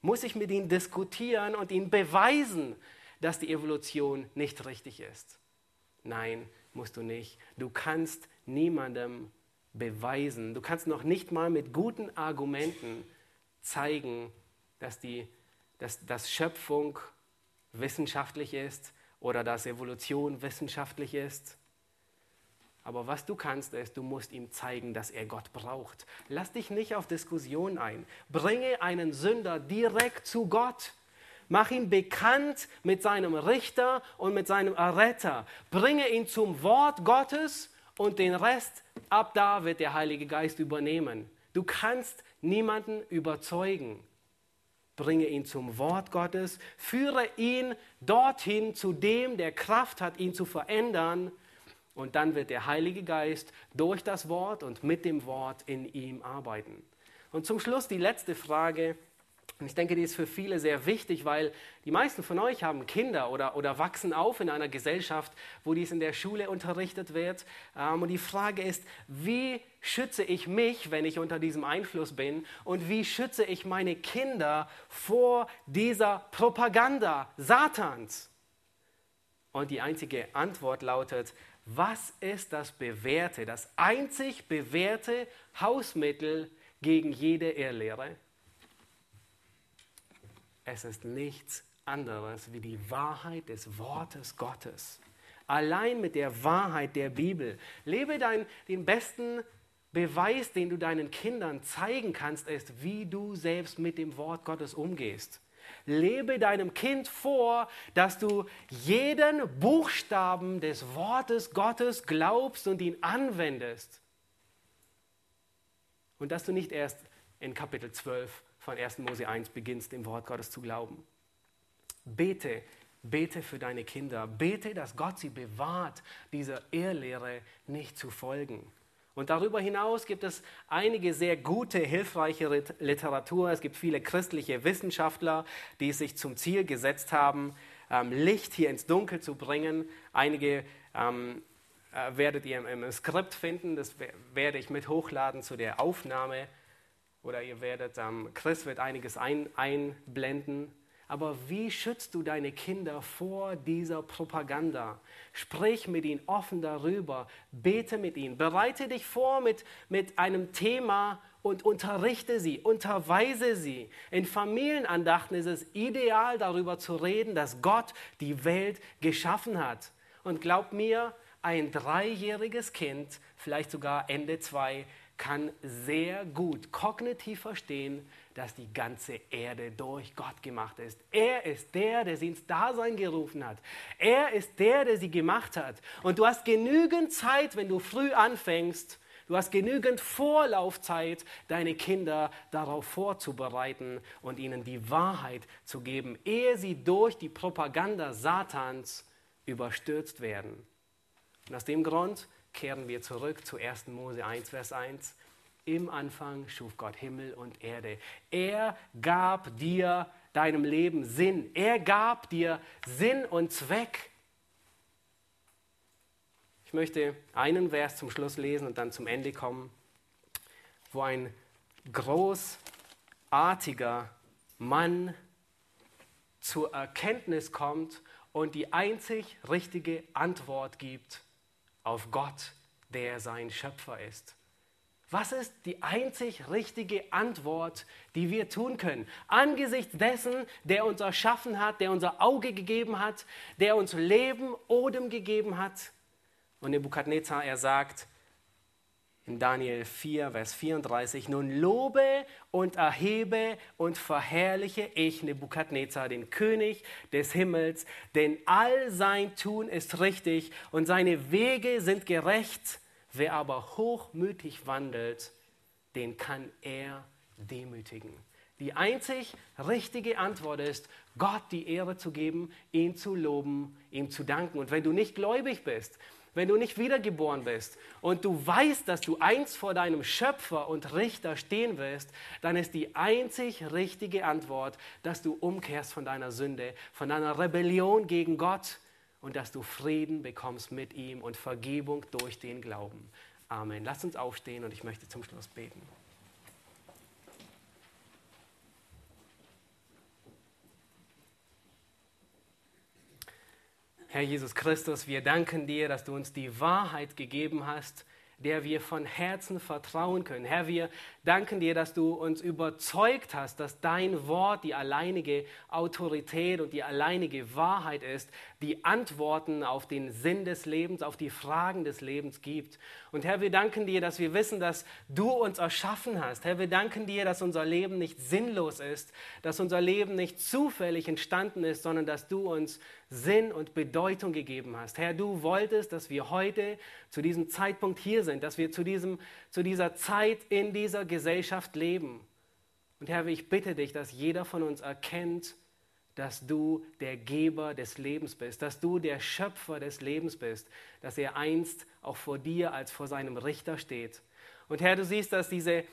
Muss ich mit ihnen diskutieren und ihnen beweisen, dass die Evolution nicht richtig ist? Nein, musst du nicht. Du kannst niemandem beweisen. Du kannst noch nicht mal mit guten Argumenten zeigen, dass, die, dass, dass Schöpfung wissenschaftlich ist oder dass Evolution wissenschaftlich ist. Aber was du kannst, ist, du musst ihm zeigen, dass er Gott braucht. Lass dich nicht auf Diskussion ein. Bringe einen Sünder direkt zu Gott. Mach ihn bekannt mit seinem Richter und mit seinem Erretter. Bringe ihn zum Wort Gottes und den Rest, ab da wird der Heilige Geist übernehmen. Du kannst niemanden überzeugen bringe ihn zum Wort Gottes, führe ihn dorthin zu dem, der Kraft hat, ihn zu verändern. Und dann wird der Heilige Geist durch das Wort und mit dem Wort in ihm arbeiten. Und zum Schluss die letzte Frage. Und ich denke, die ist für viele sehr wichtig, weil die meisten von euch haben Kinder oder, oder wachsen auf in einer Gesellschaft, wo dies in der Schule unterrichtet wird. Ähm, und die Frage ist, wie schütze ich mich, wenn ich unter diesem Einfluss bin? Und wie schütze ich meine Kinder vor dieser Propaganda Satans? Und die einzige Antwort lautet, was ist das bewährte, das einzig bewährte Hausmittel gegen jede Irrlehre? Es ist nichts anderes wie die Wahrheit des Wortes Gottes. Allein mit der Wahrheit der Bibel. Lebe dein, den besten Beweis, den du deinen Kindern zeigen kannst, ist, wie du selbst mit dem Wort Gottes umgehst. Lebe deinem Kind vor, dass du jeden Buchstaben des Wortes Gottes glaubst und ihn anwendest. Und dass du nicht erst in Kapitel 12 von 1. Mose 1 beginnst, dem Wort Gottes zu glauben. Bete, bete für deine Kinder. Bete, dass Gott sie bewahrt, dieser Irrlehre nicht zu folgen. Und darüber hinaus gibt es einige sehr gute, hilfreiche Literatur. Es gibt viele christliche Wissenschaftler, die es sich zum Ziel gesetzt haben, ähm, Licht hier ins Dunkel zu bringen. Einige ähm, äh, werdet ihr im, Skript finden, das werde ich mit hochladen zu der Aufnahme oder ihr werdet, ähm, Chris wird einiges ein, einblenden. Aber wie schützt du deine Kinder vor dieser Propaganda? Sprich mit ihnen offen darüber, bete mit ihnen, bereite dich vor mit, mit einem Thema und unterrichte sie, unterweise sie. In Familienandachten ist es ideal, darüber zu reden, dass Gott die Welt geschaffen hat. Und glaub mir, ein dreijähriges Kind, vielleicht sogar Ende zwei, kann sehr gut kognitiv verstehen, dass die ganze Erde durch Gott gemacht ist. Er ist der, der sie ins Dasein gerufen hat. Er ist der, der sie gemacht hat. Und du hast genügend Zeit, wenn du früh anfängst, du hast genügend Vorlaufzeit, deine Kinder darauf vorzubereiten und ihnen die Wahrheit zu geben, ehe sie durch die Propaganda Satans überstürzt werden. Und aus dem Grund kehren wir zurück zu 1. Mose 1, Vers 1. Im Anfang schuf Gott Himmel und Erde. Er gab dir deinem Leben Sinn. Er gab dir Sinn und Zweck. Ich möchte einen Vers zum Schluss lesen und dann zum Ende kommen, wo ein großartiger Mann zur Erkenntnis kommt und die einzig richtige Antwort gibt auf Gott, der sein Schöpfer ist. Was ist die einzig richtige Antwort, die wir tun können? Angesichts dessen, der uns erschaffen hat, der unser Auge gegeben hat, der uns Leben, Odem gegeben hat. Und Nebukadnezar, er sagt in Daniel 4, Vers 34, nun lobe und erhebe und verherrliche ich Nebukadnezar, den König des Himmels, denn all sein Tun ist richtig und seine Wege sind gerecht Wer aber hochmütig wandelt, den kann er demütigen. Die einzig richtige Antwort ist, Gott die Ehre zu geben, ihn zu loben, ihm zu danken. Und wenn du nicht gläubig bist, wenn du nicht wiedergeboren bist und du weißt, dass du einst vor deinem Schöpfer und Richter stehen wirst, dann ist die einzig richtige Antwort, dass du umkehrst von deiner Sünde, von deiner Rebellion gegen Gott und dass du Frieden bekommst mit ihm und Vergebung durch den Glauben. Amen. Lass uns aufstehen und ich möchte zum Schluss beten. Herr Jesus Christus, wir danken dir, dass du uns die Wahrheit gegeben hast der wir von Herzen vertrauen können. Herr, wir danken dir, dass du uns überzeugt hast, dass dein Wort die alleinige Autorität und die alleinige Wahrheit ist, die Antworten auf den Sinn des Lebens, auf die Fragen des Lebens gibt. Und Herr, wir danken dir, dass wir wissen, dass du uns erschaffen hast. Herr, wir danken dir, dass unser Leben nicht sinnlos ist, dass unser Leben nicht zufällig entstanden ist, sondern dass du uns Sinn und Bedeutung gegeben hast. Herr, du wolltest, dass wir heute zu diesem Zeitpunkt hier sind, dass wir zu, diesem, zu dieser Zeit in dieser Gesellschaft leben. Und Herr, ich bitte dich, dass jeder von uns erkennt, dass du der Geber des Lebens bist, dass du der Schöpfer des Lebens bist, dass er einst auch vor dir als vor seinem Richter steht. Und Herr, du siehst, dass diese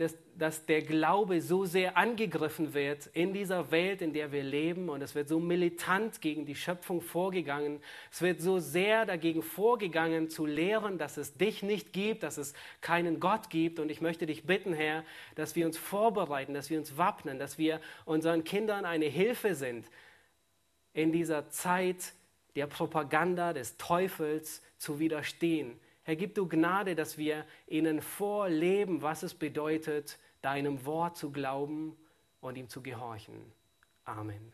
dass, dass der Glaube so sehr angegriffen wird in dieser Welt, in der wir leben. Und es wird so militant gegen die Schöpfung vorgegangen. Es wird so sehr dagegen vorgegangen, zu lehren, dass es dich nicht gibt, dass es keinen Gott gibt. Und ich möchte dich bitten, Herr, dass wir uns vorbereiten, dass wir uns wappnen, dass wir unseren Kindern eine Hilfe sind in dieser Zeit der Propaganda des Teufels zu widerstehen Herr, gib du Gnade, dass wir ihnen vorleben, was es bedeutet, deinem Wort zu glauben und ihm zu gehorchen. Amen.